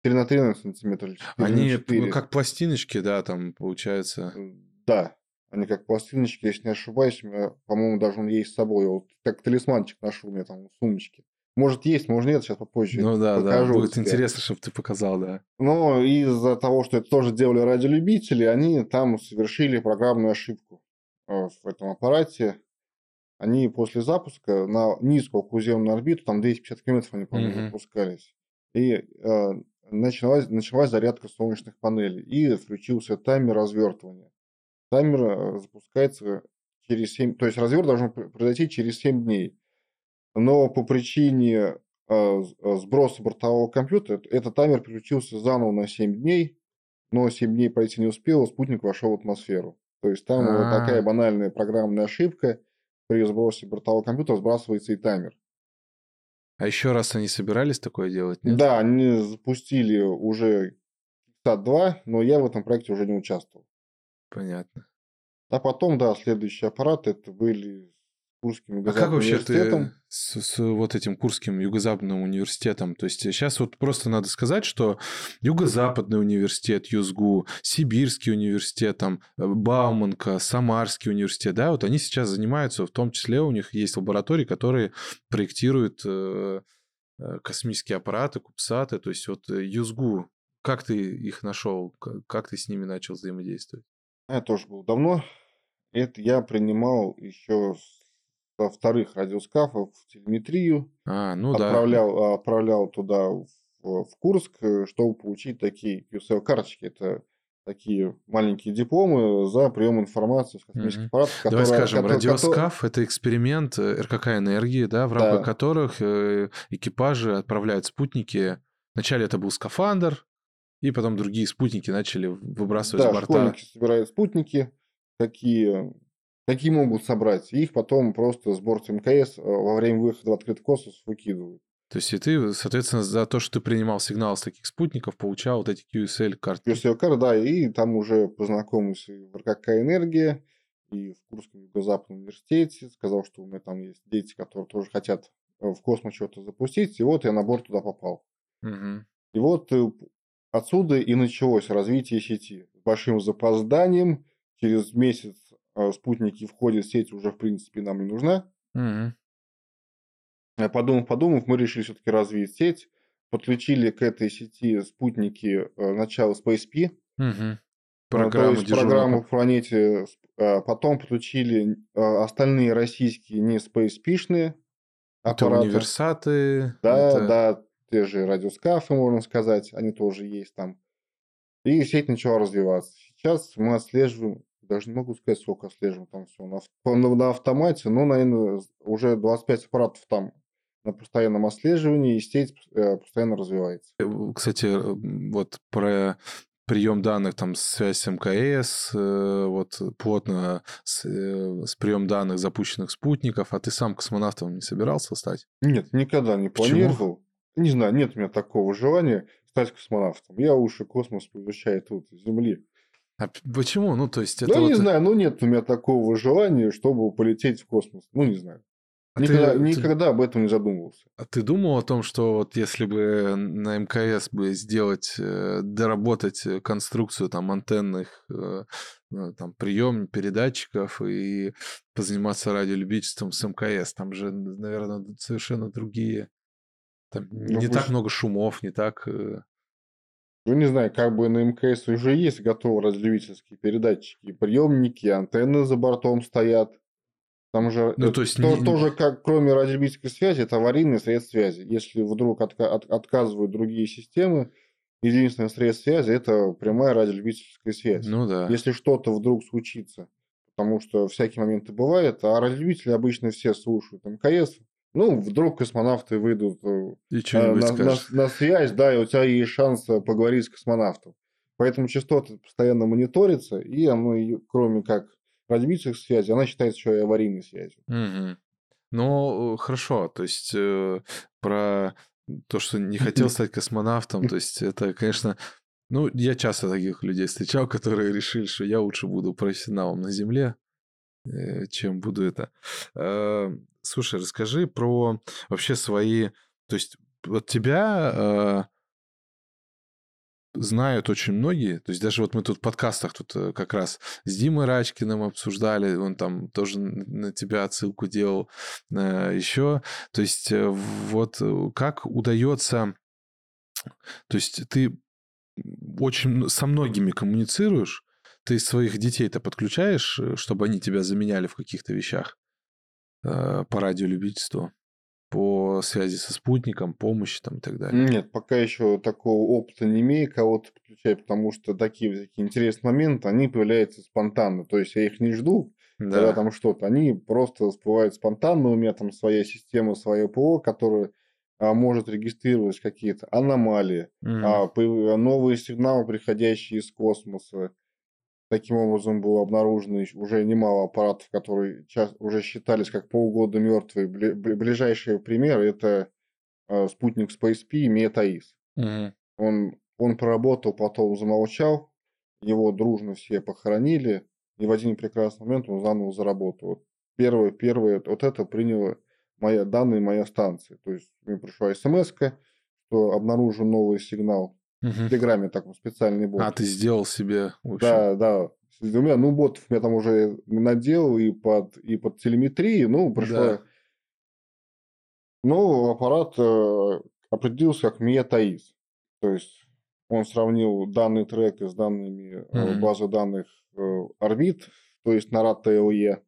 3 на 3 сантиметра или 4 Они на 4. ну, как пластиночки, да, там получается. Да, они как пластиночки, если не ошибаюсь, у меня, по-моему, даже он есть с собой. Я Вот как талисманчик нашел у меня там в сумочке. Может есть, может нет, сейчас попозже Ну да, да, покажу будет тебе. интересно, чтобы ты показал, да. Но из-за того, что это тоже делали ради любителей, они там совершили программную ошибку э, в этом аппарате. Они после запуска на низкую окруземную орбиту, там 250 километров они, по-моему, Мгм. запускались, и э, началась, началась зарядка солнечных панелей, и включился таймер развертывания. Таймер э, запускается через 7, то есть разверт должен пр- произойти через 7 дней. Но по причине с- э, сброса бортового компьютера этот таймер переключился заново на 7 дней, но 7 дней пройти не успел, спутник вошел в атмосферу. То есть там вот А. такая банальная программная ошибка, при сбросе бортового компьютера сбрасывается и таймер. А еще раз они собирались такое делать, нет? Да, они запустили уже SAT-2, но я в этом проекте уже не участвовал. Понятно. А потом, да, следующие аппараты это были с Курским А как вообще ты с, с вот этим Курским юго-западным университетом? То есть сейчас вот просто надо сказать, что юго-западный университет, ЮЗГУ, Сибирский университет, там, э, Бауманка, Самарский университет, да, вот они сейчас занимаются, в том числе у них есть лаборатории, которые проектируют э, э, космические аппараты, кубсаты, то есть вот ЮЗГУ, как ты их нашел, как ты с ними начал взаимодействовать? Это тоже было давно. Это я принимал еще со вторых радиоскафов в телеметрию. А, ну да. отправлял, отправлял туда в, в Курск, э, чтобы получить такие QSL-карточки. Это такие маленькие дипломы за прием информации с космических Мгм. аппаратов. Давай которые- скажем, которые- радиоскаф это эксперимент э, РКК энергии, да, в рамках Да. которых э, экипажи отправляют спутники. Вначале это был скафандр, и потом другие спутники начали выбрасывать Да, с борта. школьники собирают спутники, какие, какие могут собрать. И их потом просто с борта МКС э, во время выхода в открытый космос выкидывают. То есть и ты, соответственно, за то, что ты принимал сигнал с таких спутников, получал вот эти QSL карты. QSL-кар, да, и там уже познакомился в РКК «Энергия», и в Курском юго-западном университете. Сказал, что у меня там есть дети, которые тоже хотят э, в космос что-то запустить. И вот я на борт туда попал. Мгм. И вот э, отсюда и началось развитие сети. С большим запозданием. Через месяц э, спутники входят в сеть, уже в принципе нам не нужна. Мгм. Э, Подумав, подумав, мы решили все-таки развить сеть. Подключили к этой сети спутники э, начала SpaceP. Э, Программу то есть программу в планете. Потом подключили остальные российские не SpaceP-шные Это аппарата. универсаты. Да, это... да, те же радиоскафы, можно сказать, они тоже есть там. И сеть начала развиваться. Сейчас мы отслеживаем, даже не могу сказать, сколько отслеживаем там все на, на, на автомате, но, наверное, уже 25 аппаратов там на постоянном отслеживании, и сеть э, постоянно развивается. Э, кстати, э, вот про прием данных, там, связь с МКС, вот плотно с, с прием данных запущенных спутников, а ты сам космонавтом не собирался стать? Нет, никогда не Почему? планировал. Не знаю, нет у меня такого желания стать космонавтом. Я лучше космос изучаю тут, Земли. А почему? Ну, то есть это ну, вот... не знаю, ну нет у меня такого желания, чтобы полететь в космос. Ну, не знаю. А ты- никогда, ты- никогда об этом не задумывался. А ты думал о том, что вот если бы на МКС бы сделать, э, доработать э, конструкцию там антенных э, там прием передатчиков и позаниматься радиолюбительством с МКС, там же, наверное, совершенно другие, там Ну, не вы так много шумов, не так. э, Ну, не знаю, как бы на МКС уже есть готовые разделительские передатчики, приемники, антенны за бортом стоят. Там же Ну, то есть то- не- тоже, как кроме радиолюбительской связи, это аварийный средств связи. Если вдруг отка- от- отказывают другие системы, единственное средство связи это прямая радиолюбительская связь. Ну да. Если что-то вдруг случится, потому что всякие моменты бывают, а радиолюбители обычно все слушают МКС, ну, вдруг космонавты выйдут э, И э, на, на- на связь, да, и у тебя есть шанс э, поговорить с космонавтом. Поэтому частота постоянно мониторится, и оно, кроме как радиолюбительской связи, она считается еще и аварийной связью. Мгм. Ну, хорошо, то есть э, про то, что не хотел стать космонавтом, то есть это, конечно, ну, я часто таких людей встречал, которые решили, что я лучше буду профессионалом на Земле, чем буду это. Э, Слушай, расскажи про вообще свои, то есть вот тебя э, знают очень многие, то есть даже вот мы тут в подкастах тут э, как раз с Димой Рачкиным обсуждали, он там тоже на тебя отсылку делал еще. То есть э, вот э, как удается, то есть ты очень со многими коммуницируешь, ты своих детей-то подключаешь, э, чтобы они тебя заменяли в каких-то вещах э, по радиолюбительству, по связи со спутником, помощи там и так далее. Нет, пока еще такого опыта не имею, кого-то подключать, потому что такие, такие интересные моменты, они появляются спонтанно. То есть я их не жду, когда Да. там что-то. Они просто всплывают спонтанно. У меня там своя система, свое ПО, которая а, может регистрировать какие-то аномалии, а, появ- новые сигналы, приходящие из космоса. Таким образом было обнаружено уже немало аппаратов, которые уже считались как полгода мертвые. Бли- бли- Ближайший пример это а, спутник SpaceP Метаис. Мгм. Он, он проработал, потом замолчал, его дружно все похоронили, и в один прекрасный момент он заново заработал. Вот первое, первое, вот это приняла моя, данные моя станция. То есть мне пришла смс что обнаружен новый сигнал. В Мгм. Телеграме такой специальный бот. А, ты сделал себе, в Да, да. У меня, ну, ботов я там уже наделал и под, и под телеметрию, ну, пришло. Да. Но аппарат э, определился как Метаис. То есть он сравнил данный трек с данными Мгм. базы данных э, орбит, то есть на RAD-TLE.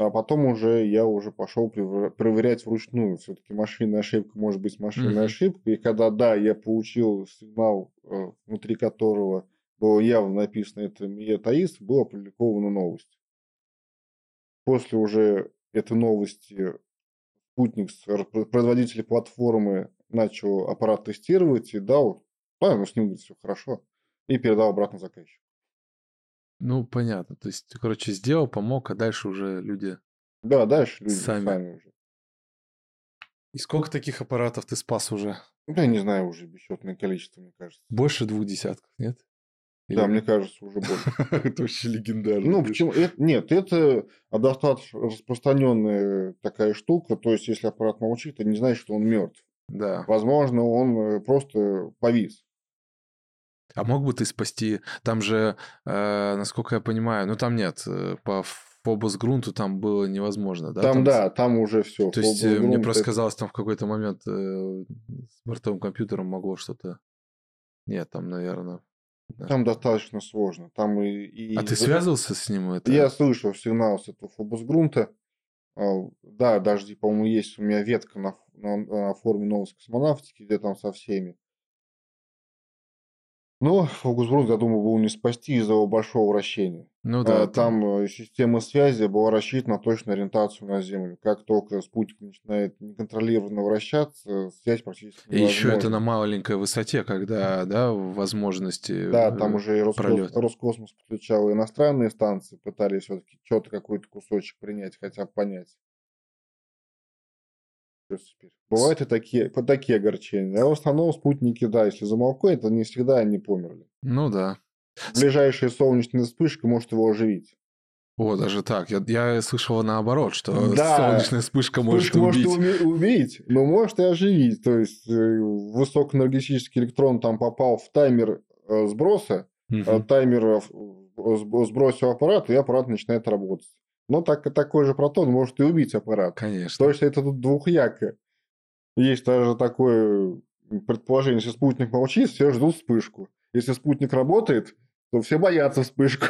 А потом уже я уже пошел проверять вручную. Все-таки машинная ошибка может быть машинная Мгм. ошибка. И когда, да, я получил сигнал, э, внутри которого было явно написано это Метаис, была опубликована новость. После уже этой новости спутник, производитель платформы начал аппарат тестировать и дал, да, ну с ним все хорошо, и передал обратно заказчику. Ну, понятно. То есть, короче, сделал, помог, а дальше уже люди... Да, дальше люди Сами. сами, уже. И сколько таких аппаратов ты спас уже? Я не знаю уже бесчетное количество, мне кажется. Больше двух десятков, нет? Да, Или- мне кажется, уже больше. Это вообще легендарно. Ну, почему? нет, это достаточно распространенная такая штука. То есть, если аппарат молчит, это не значит, что он мертв. Да. Возможно, он э, просто повис. А мог бы ты спасти? Там же, э, насколько я понимаю, ну там нет, э, по Фобос грунту там было невозможно, да? там, да, там уже все. То есть э, мне просто казалось, там в какой-то момент э, с бортовым компьютером могло что-то... Нет, там, наверное... Там достаточно сложно. Там и, и А ты связывался с ним? Это... Я слышал сигнал с этого фобус грунта. А, да, даже, по-моему, есть у меня ветка на, на, на форуме новости космонавтики, где там со всеми. Но Фокус-Брун, я думаю, был не спасти из-за его большого вращения. Ну да. А, Там э, система связи была рассчитана на точную ориентацию на Землю. Как только спутник начинает неконтролированно вращаться, связь практически И еще это невозможна. на маленькой высоте, когда, да, возможности Да, там э, уже и Роскос-. Роскосмос подключал иностранные станции, пытались все-таки что-то, какой-то кусочек принять, хотя бы понять. Бывают и такие, вот такие огорчения. А в основном спутники, да, если замолкают, то не всегда они померли. Ну да. Ближайшая солнечная вспышка может его оживить. О, даже так. Я, я слышал наоборот, что Да. солнечная вспышка может Вспышка может убить. уме- убить, но может и оживить. То есть э, высокоэнергетический электрон там попал в таймер э, сброса, э, таймер э, сб- сбросил аппарат, и аппарат начинает работать. Но так, такой же протон может и убить аппарат. Конечно. То есть это тут двухяко. Есть даже такое предположение, если спутник молчит, все ждут вспышку. Если спутник работает, то все боятся вспышку.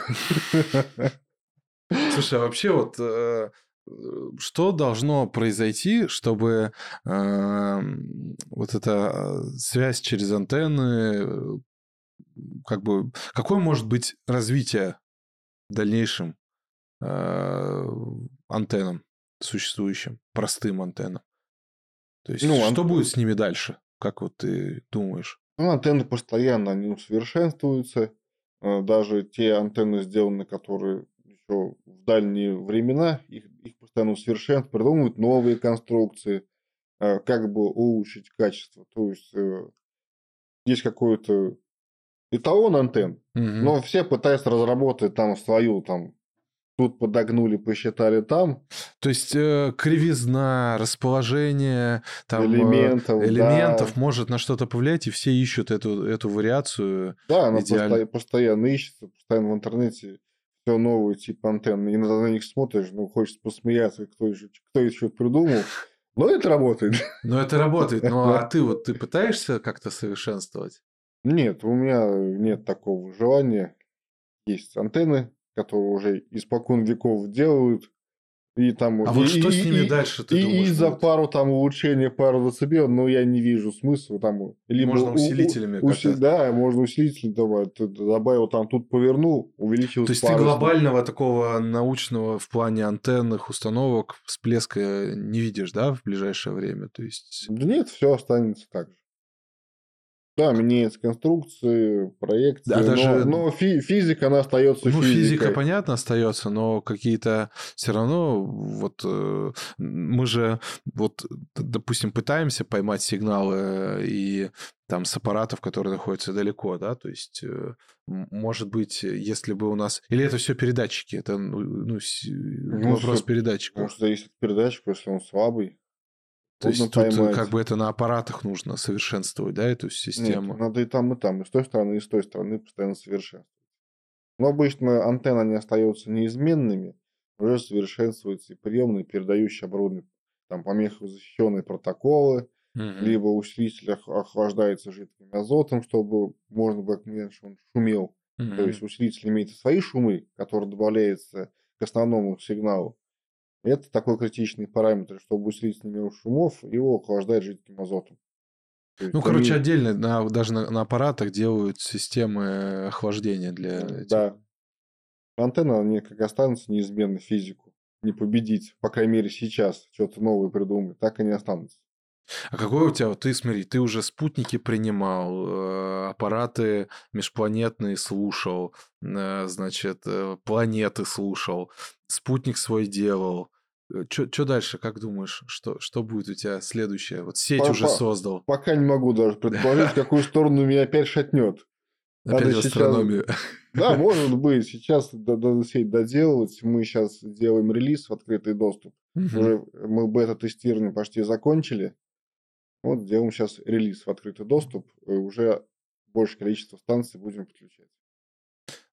Слушай, а вообще вот э, э, что должно произойти, чтобы э, вот эта э, связь через антенны, как бы, какое может быть развитие в дальнейшем антеннам существующим, простым антеннам? То есть, Ну, что ан- будет с ними дальше? Как вот ты думаешь? Ну, антенны постоянно они усовершенствуются. Э, Даже те антенны сделаны, которые еще в дальние времена, их, их постоянно усовершенствуют, придумывают новые конструкции, э, как бы улучшить качество. То есть э, есть какой-то эталон антенн, Мгм. но все пытаются разработать там свою, там, тут подогнули, посчитали там, То есть э, кривизна, расположение там, э, элементов, элементов да. может на что-то повлиять, и все ищут эту, эту вариацию. Да, она Идеально. посто- постоянно ищется, постоянно в интернете все новые типы антенн. И иногда на них смотришь, ну, хочется посмеяться, кто еще, кто еще придумал. Но это работает. Но это работает. Ну а ты вот ты пытаешься как-то совершенствовать? Нет, у меня нет такого желания. Есть антенны, которые уже испокон веков делают. И там... А вот и- что и- с ними и- дальше, ты и, думаешь? и за будет? пару там улучшения пару децибел, но я не вижу смысла там. Либо Можно у- у- усилителями уси-. Да, можно усилитель добавить. Ты добавил там, тут повернул, увеличил То есть ты глобального такого научного в плане антенных установок всплеска не видишь, да, в ближайшее время? То есть... Да нет, все останется так же. Да, меняются конструкции, проекции, Да, но, даже- но фи- физика, она остается Ну, физикой. физика, понятно, остается, но какие-то все равно, вот э, мы же, вот, допустим, пытаемся поймать сигналы и там с аппаратов, которые находятся далеко, да, то есть, э, может быть, если бы у нас... Или это все передатчики, это ну, ну, с- вопрос всё- передатчиков. Может, зависит от передатчика, если он слабый. То есть тут э, поймать. как бы это на аппаратах нужно совершенствовать, да, эту Нет, систему. надо и там, и там, и с той стороны, и с той стороны постоянно совершенствовать. Но обычно антенны не остаются неизменными, уже совершенствуются и приемные, передающие оборудование, там помехозащищенные протоколы, Мгм. либо усилитель ох- охлаждается жидким азотом, чтобы можно было меньше он шумел. То Мгм. есть усилитель имеет свои шумы, которые добавляются к основному сигналу. Это такой критичный параметр, чтобы усилитель имел шумов, его охлаждает жидким азотом. То есть Ну, короче, отдельно на, даже на, на аппаратах делают системы охлаждения для этих. Да. Антенна, они как останутся неизменно физику. Не победить, по крайней мере, сейчас что-то новое придумать, так и не останутся. А какой у тебя, вот ты смотри, ты уже спутники принимал, э, аппараты межпланетные слушал, э, значит, э, планеты слушал, спутник свой делал. Что дальше, как думаешь, что, что будет у тебя следующее? Вот сеть По- уже создал, Пока не могу даже предположить, какую сторону меня опять шатнет. опять надо в сейчас- астрономию. Да, может быть. Сейчас до- до- сеть доделывать. Мы сейчас делаем релиз в открытый доступ. Мгм. Уже мы бета-тестирование почти закончили. Вот делаем сейчас релиз в открытый доступ. и Уже большее количество станций будем подключать.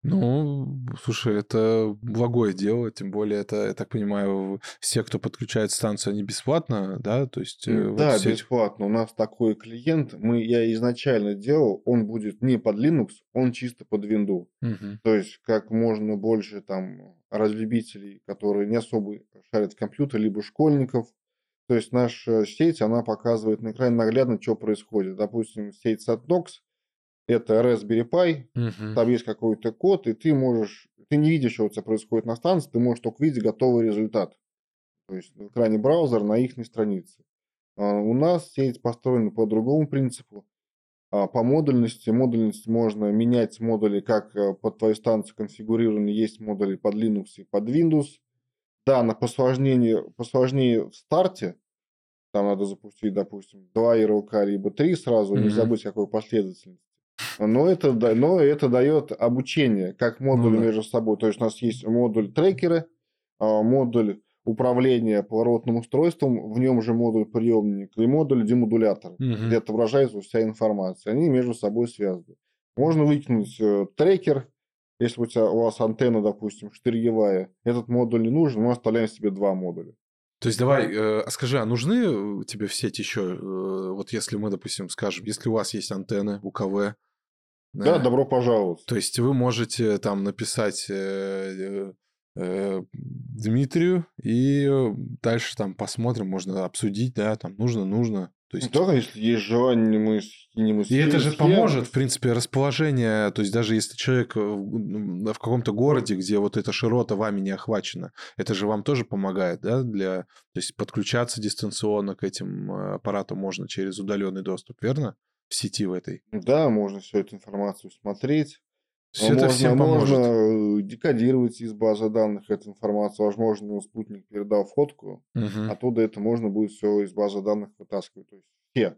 Ну, слушай, это благое дело, тем более это, я так понимаю, все, кто подключает станцию, они бесплатно, да? То есть, э, вот Да, все... бесплатно. У нас такой клиент, мы, я изначально делал, он будет не под Linux, он чисто под Windows. Мгм. То есть, как можно больше там разлюбителей, которые не особо шарят в компьютер, либо школьников. То есть, наша сеть, она показывает на экране наглядно, что происходит. Допустим, сеть Satnox, это Raspberry Pi, Мгм. там есть какой-то код, и ты можешь, ты не видишь, что у тебя происходит на станции, ты можешь только видеть готовый результат. То есть в экране браузера на их странице. А У нас сеть построена по другому принципу. А По модульности, модульность можно менять модули, как э, под твою станцию конфигурированы, есть модули под Linux и под Windows. Да, на посложнение, посложнее в старте, там надо запустить, допустим, два ярлыка, либо три сразу, не Мгм. забыть какой последовательности. Но это, но это дает обучение, как модули Ну да. между собой. То есть у нас есть модуль трекера, а, модуль управления поворотным устройством, в нем же модуль приемник и модуль демодулятор, Мгм. где отображается вся информация. Они между собой связаны. Можно выкинуть э, трекер, если у, тебя, у вас антенна, допустим, штырьевая, этот модуль не нужен, мы оставляем себе два модуля. То есть давай, э, а скажи, а нужны э, тебе в сеть еще, э, вот если мы, допустим, скажем, если у вас есть антенны УКВ, Да, э, добро пожаловать. то есть вы можете там написать э, э, Дмитрию, и э, дальше там посмотрим, можно обсудить, да, там нужно, нужно. То есть... Да, если есть желание, мы скинем И это же поможет, в принципе, расположение, то есть даже если человек в в каком-то городе, где вот эта широта вами не охвачена, это же вам тоже помогает, да, для, то есть подключаться дистанционно к этим э, аппаратам можно через удаленный доступ, верно? В сети в этой. Да, можно всю эту информацию смотреть. Все это можно, всем поможет. можно э, декодировать из базы данных эту информацию. Возможно, спутник передал фотку, Мгм. оттуда это можно будет все из базы данных вытаскивать. То есть все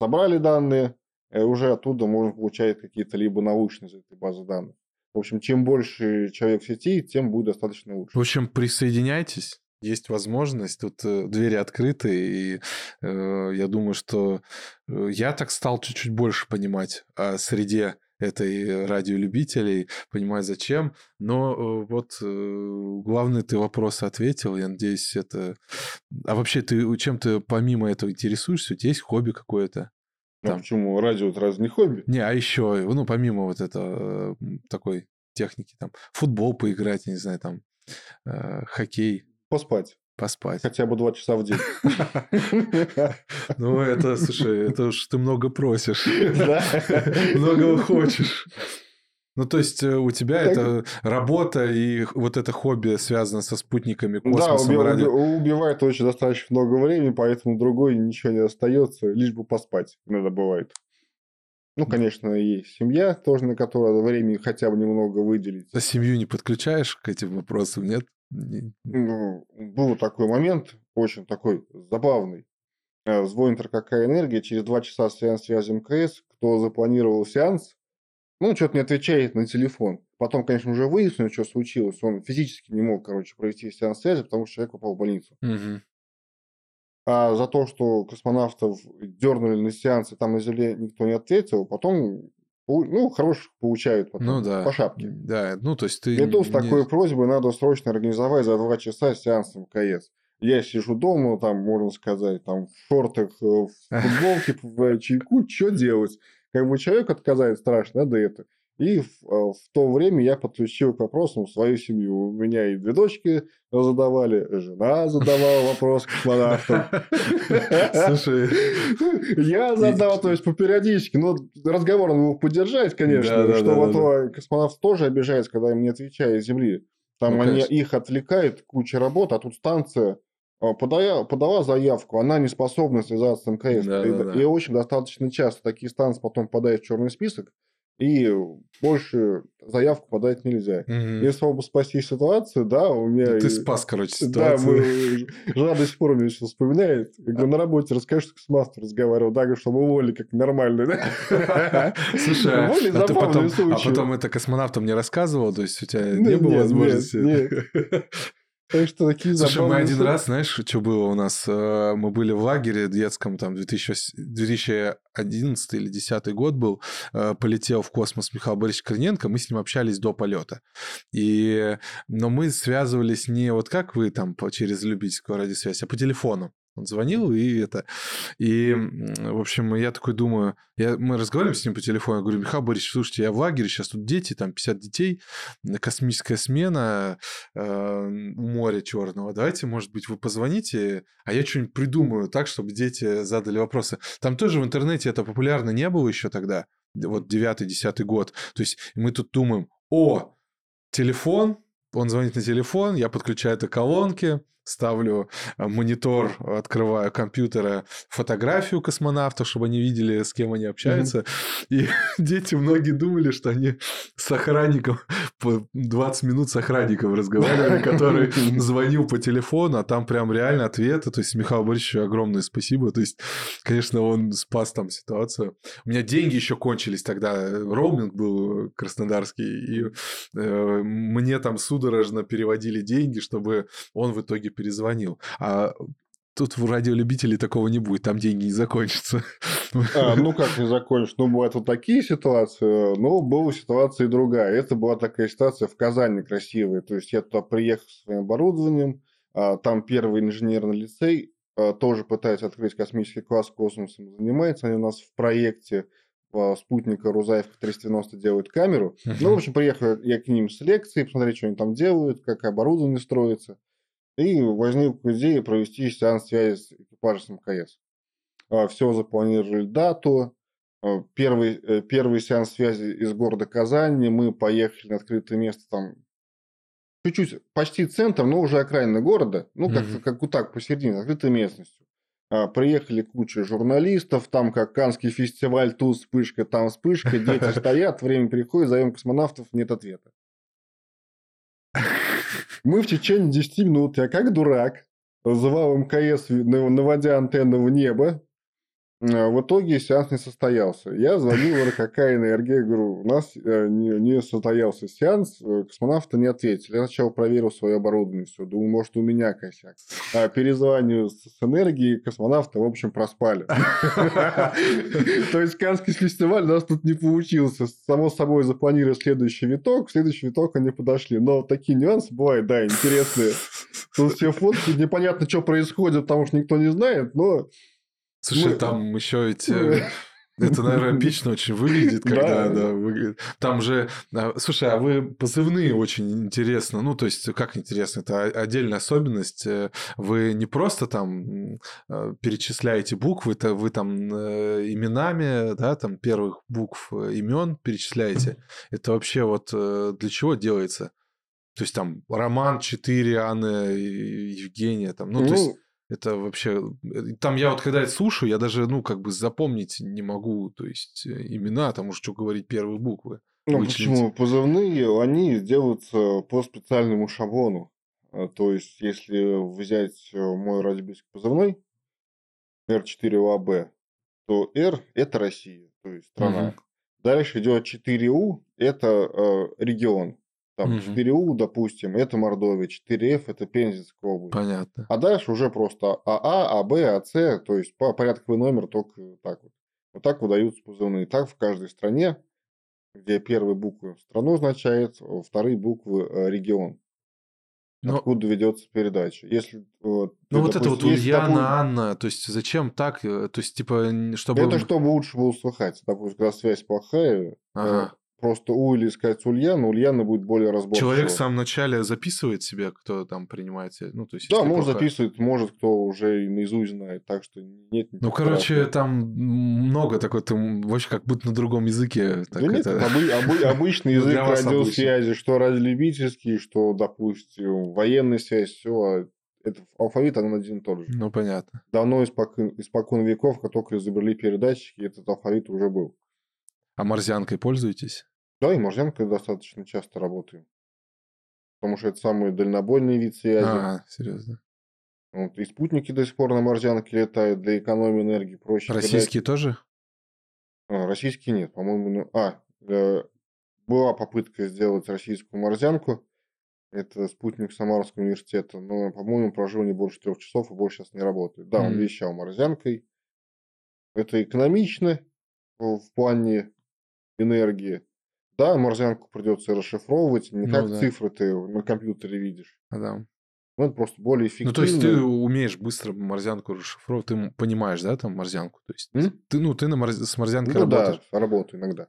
собрали данные, и уже оттуда можно получать какие-то либо научные из этой базы данных. В общем, чем больше человек в сети, тем будет достаточно лучше. В общем, присоединяйтесь. Есть возможность, тут э, двери открыты, и э, я думаю, что э, я так стал чуть-чуть больше понимать о среде этой радиолюбителей, понимать зачем. Но э, вот э, главный ты вопрос ответил, я надеюсь, это... А вообще, ты чем ты помимо этого интересуешься? У тебя есть хобби какое-то? А Там. почему радио это разве не хобби? Не, а еще, ну, помимо вот этого э, такой техники, там, футбол поиграть, я не знаю, там, э, хоккей, Поспать. Поспать. Хотя бы два часа в день. Ну, это, слушай, это уж ты много просишь. Да. Много хочешь. Ну, то есть э, у тебя Так. это работа и вот это хобби связано со спутниками, Да, космосом, уби- радио. уби- убивает очень достаточно много времени, поэтому другой ничего не остается, лишь бы поспать иногда бывает. Ну, конечно, и семья тоже, на которую времени хотя бы немного выделить. А семью не подключаешь к этим вопросам, нет? Не- Ну, был такой момент, очень такой забавный. Э, Звонит РКК «Энергия», через два часа сеанс связи МКС, кто запланировал сеанс, ну, что-то не отвечает на телефон. Потом, конечно, уже выяснили, что случилось. Он физически не мог, короче, провести сеанс связи, потому что человек попал в больницу. Мгм. А за то, что космонавтов дернули на сеанс, и там на Земле никто не ответил, потом, ну, хороших получают потом, Ну да. по шапке. Да, ну то есть ты... Иду с не- такой просьбой, надо срочно организовать за два часа сеанс МКС. Я сижу дома, там, можно сказать, там, в шортах, э, в футболке, в чайку, что делать? Как бы человек отказать страшно, надо это. И в, э, в то время я подключил к вопросам свою семью. У меня и две дочки задавали, жена задавала вопрос космонавтам. Слушай, Я задал, то есть по периодически, но разговор надо его поддержать, конечно, что вот космонавт тоже обижается, когда им не отвечают с Земли. Там Ну, они, их отвлекает куча работы, а тут станция а, подая, подала заявку, она не способна связаться с МКС. Да, и, да, да. и очень достаточно часто такие станции потом попадают в черный список, и больше заявку подать нельзя. мгм. Если чтобы спасти ситуацию, да, у меня... ты спас, короче, да, ситуацию. мы, жена до сих пор мне сейчас вспоминает. Я говорю, на работе расскажи, что космонавт разговаривал. Да, говорю, чтобы уволили как нормально. да? Слушай, а, а потом, а потом это космонавтом не рассказывал? То есть у тебя не было возможности? Так что такие Слушай, мы один раз, знаешь, что было у нас? Э, мы были в лагере детском, там, 2011 или 2010 год был, э, полетел в космос Михаил Борисович Корниенко, мы с ним общались до полета. И... Но мы связывались не вот как вы там через любительскую радиосвязь, а по телефону. Он звонил, и это... И, в общем, я такой думаю... Я, мы разговариваем с ним по телефону, я говорю, Михаил Борисович, слушайте, я в лагере, сейчас тут дети, там 50 детей, космическая смена э, моря черного. Давайте, может быть, вы позвоните, а я что-нибудь придумаю так, чтобы дети задали вопросы. Там тоже в интернете это популярно не было еще тогда, вот 9-10 год. То есть мы тут думаем, о, телефон, он звонит на телефон, я подключаю это к колонке, ставлю э, монитор, открываю компьютера, фотографию космонавтов, чтобы они видели, с кем они общаются. Mm-hmm. И дети многие думали, что они с охранником по 20 минут с охранником разговаривали, который звонил по телефону, а там прям реально ответы. То есть Михаил Борисовичу огромное спасибо. То есть, конечно, он спас там ситуацию. У меня деньги еще кончились тогда. Роуминг был краснодарский. И э, мне там судорожно переводили деньги, чтобы он в итоге перезвонил. А тут в радиолюбителей такого не будет, там деньги не закончатся. А, ну как не закончишь? Ну, бывают вот такие ситуации, но была ситуация и другая. Это была такая ситуация в Казани красивая. То есть я туда приехал со своим оборудованием, а, там первый инженерный лицей, а, тоже пытается открыть космический класс космосом занимается. Они у нас в проекте спутника Рузаевка 390 делают камеру. Uh-huh. Ну, в общем, приехал я к ним с лекцией, посмотреть, что они там делают, как оборудование строится. И возникла идея провести сеанс связи с экипажем МКС. А, Все запланировали дату. А, первый, э, первый сеанс связи из города Казани. Мы поехали на открытое место там чуть-чуть, почти центр, но уже окраина города. Ну, как, mm-hmm. как вот так, посередине, открытой местностью. А, приехали куча журналистов, там как Канский фестиваль, тут вспышка, там вспышка, дети стоят, время приходит, зовем космонавтов, нет ответа. Мы в течение 10 минут, я как дурак, вызывал МКС, наводя антенну в небо, в итоге сеанс не состоялся. Я звонил в РКК «Энергия», говорю, у нас э, не, состоялся сеанс, э, космонавты не ответили. Я сначала проверил свое оборудование, все, думаю, может, у меня косяк. А перезваниваю с энергией, космонавты, в общем, проспали. То есть, Канский фестиваль у нас тут не получился. Само собой, запланировали следующий виток, следующий виток они подошли. Но такие нюансы бывают, да, интересные. Тут все фотки, непонятно, что происходит, потому что никто не знает, но Слушай, Мы... там еще ведь... Э, это, наверное, эпично очень выглядит, когда да, да, выглядит. Там же, а, слушай, а вы позывные очень интересно, ну, то есть, как интересно, это отдельная особенность. Э, вы не просто там э, перечисляете буквы, это вы там именами, да, там первых букв имен перечисляете. Это вообще вот для чего делается? То есть там Роман 4, Анна, Евгения, там, ну, ну то есть это вообще... Э, там я вот когда это слушаю, я даже, ну, как бы запомнить не могу, то есть э, имена, там уж что говорить первые буквы. Ну, вычленить. почему? Позывные, они делаются по специальному шаблону. А, то есть, если взять э, мой радиобийский позывной, R4UAB, то R – это Россия, то есть страна. Угу. Дальше идет 4У – это э, регион. Там угу. 4У, допустим, это Мордовия, 4Ф это Пензенская область. Понятно. А дальше уже просто АА, АБ, АС, то есть по порядковый номер только так вот. Вот так выдаются позывные. Так в каждой стране, где первые буквы страну означает, вторые буквы э, регион. Но... Откуда ведется передача. Если, вот, ну, вот допустим, это вот Ульяна, допустим... Анна, то есть зачем так? Э, то есть, типа, чтобы... Это чтобы лучше было услыхать. Допустим, когда связь плохая, э, ага просто У или искать Ульяна, Ульяна будет более разборчиво. Человек в самом начале записывает себе, кто там принимает, ну, то есть... Да, может плохо... записывает, может кто уже наизусть знает, так что нет... Ну, короче, страшного. там много такой, ты вообще как будто на другом языке. Так да это... нет, обы- обы- обычный язык радиосвязи, что радиолюбительский, что, допустим, военная связь, все, это алфавит, он один и тот же. Ну, понятно. Давно испокон, испокон веков, как только изобрели передатчики, этот алфавит уже был. А морзянкой пользуетесь? Да, и Морзянкой достаточно часто работаем. Потому что это самый дальнобойный вид связи. А, серьезно. Вот, и спутники до сих пор на Морзянке летают для экономии энергии. Проще Российские когда... тоже? А, российские нет, по-моему. Ну... А, э, была попытка сделать российскую Морзянку. Это спутник Самарского университета. Но, по-моему, прожил не больше трех часов и больше сейчас не работает. Да, он М. вещал морзянкой. Это экономично в плане энергии. Да, морзянку придется расшифровывать. Не Ну как да. цифры ты на компьютере видишь. А, да. Ну, это просто более эффективно. Ну, то есть ты умеешь быстро морзянку расшифровывать, ты понимаешь, да, там морзянку? То есть М? ты, ну, ты на морз- с морзянкой Ну да, работаешь? работаю иногда.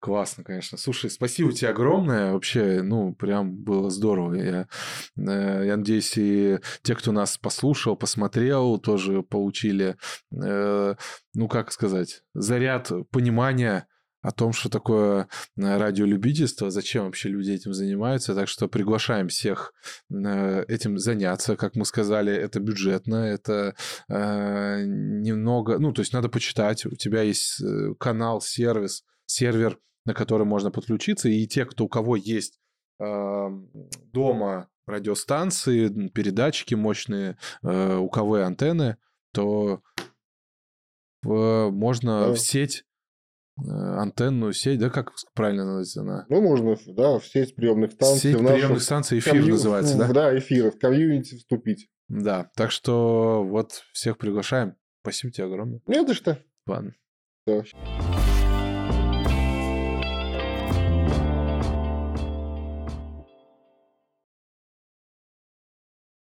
Классно, конечно. Слушай, спасибо тебе огромное. Вообще, ну, прям было здорово. Я, э, я надеюсь, и те, кто нас послушал, посмотрел, тоже получили, э, ну, как сказать, заряд понимания о том, что такое э, радиолюбительство, зачем вообще люди этим занимаются. Так что приглашаем всех э, этим заняться. Как мы сказали, это бюджетно, это э, немного... Ну, то есть надо почитать. У тебя есть э, канал, сервис, сервер, на который можно подключиться. И те, кто у кого есть э, дома радиостанции, передатчики мощные, э, УКВ антенны, то можно Да. в сеть антенную сеть, да, как правильно называется она? Ну, можно, да, в сеть приемных станций. Сеть в нашу приемных станций эфир комью- называется, да? Да, эфир. В комьюнити вступить. Да, так что вот всех приглашаем. Спасибо тебе огромное. Не за что. Ладно. Да.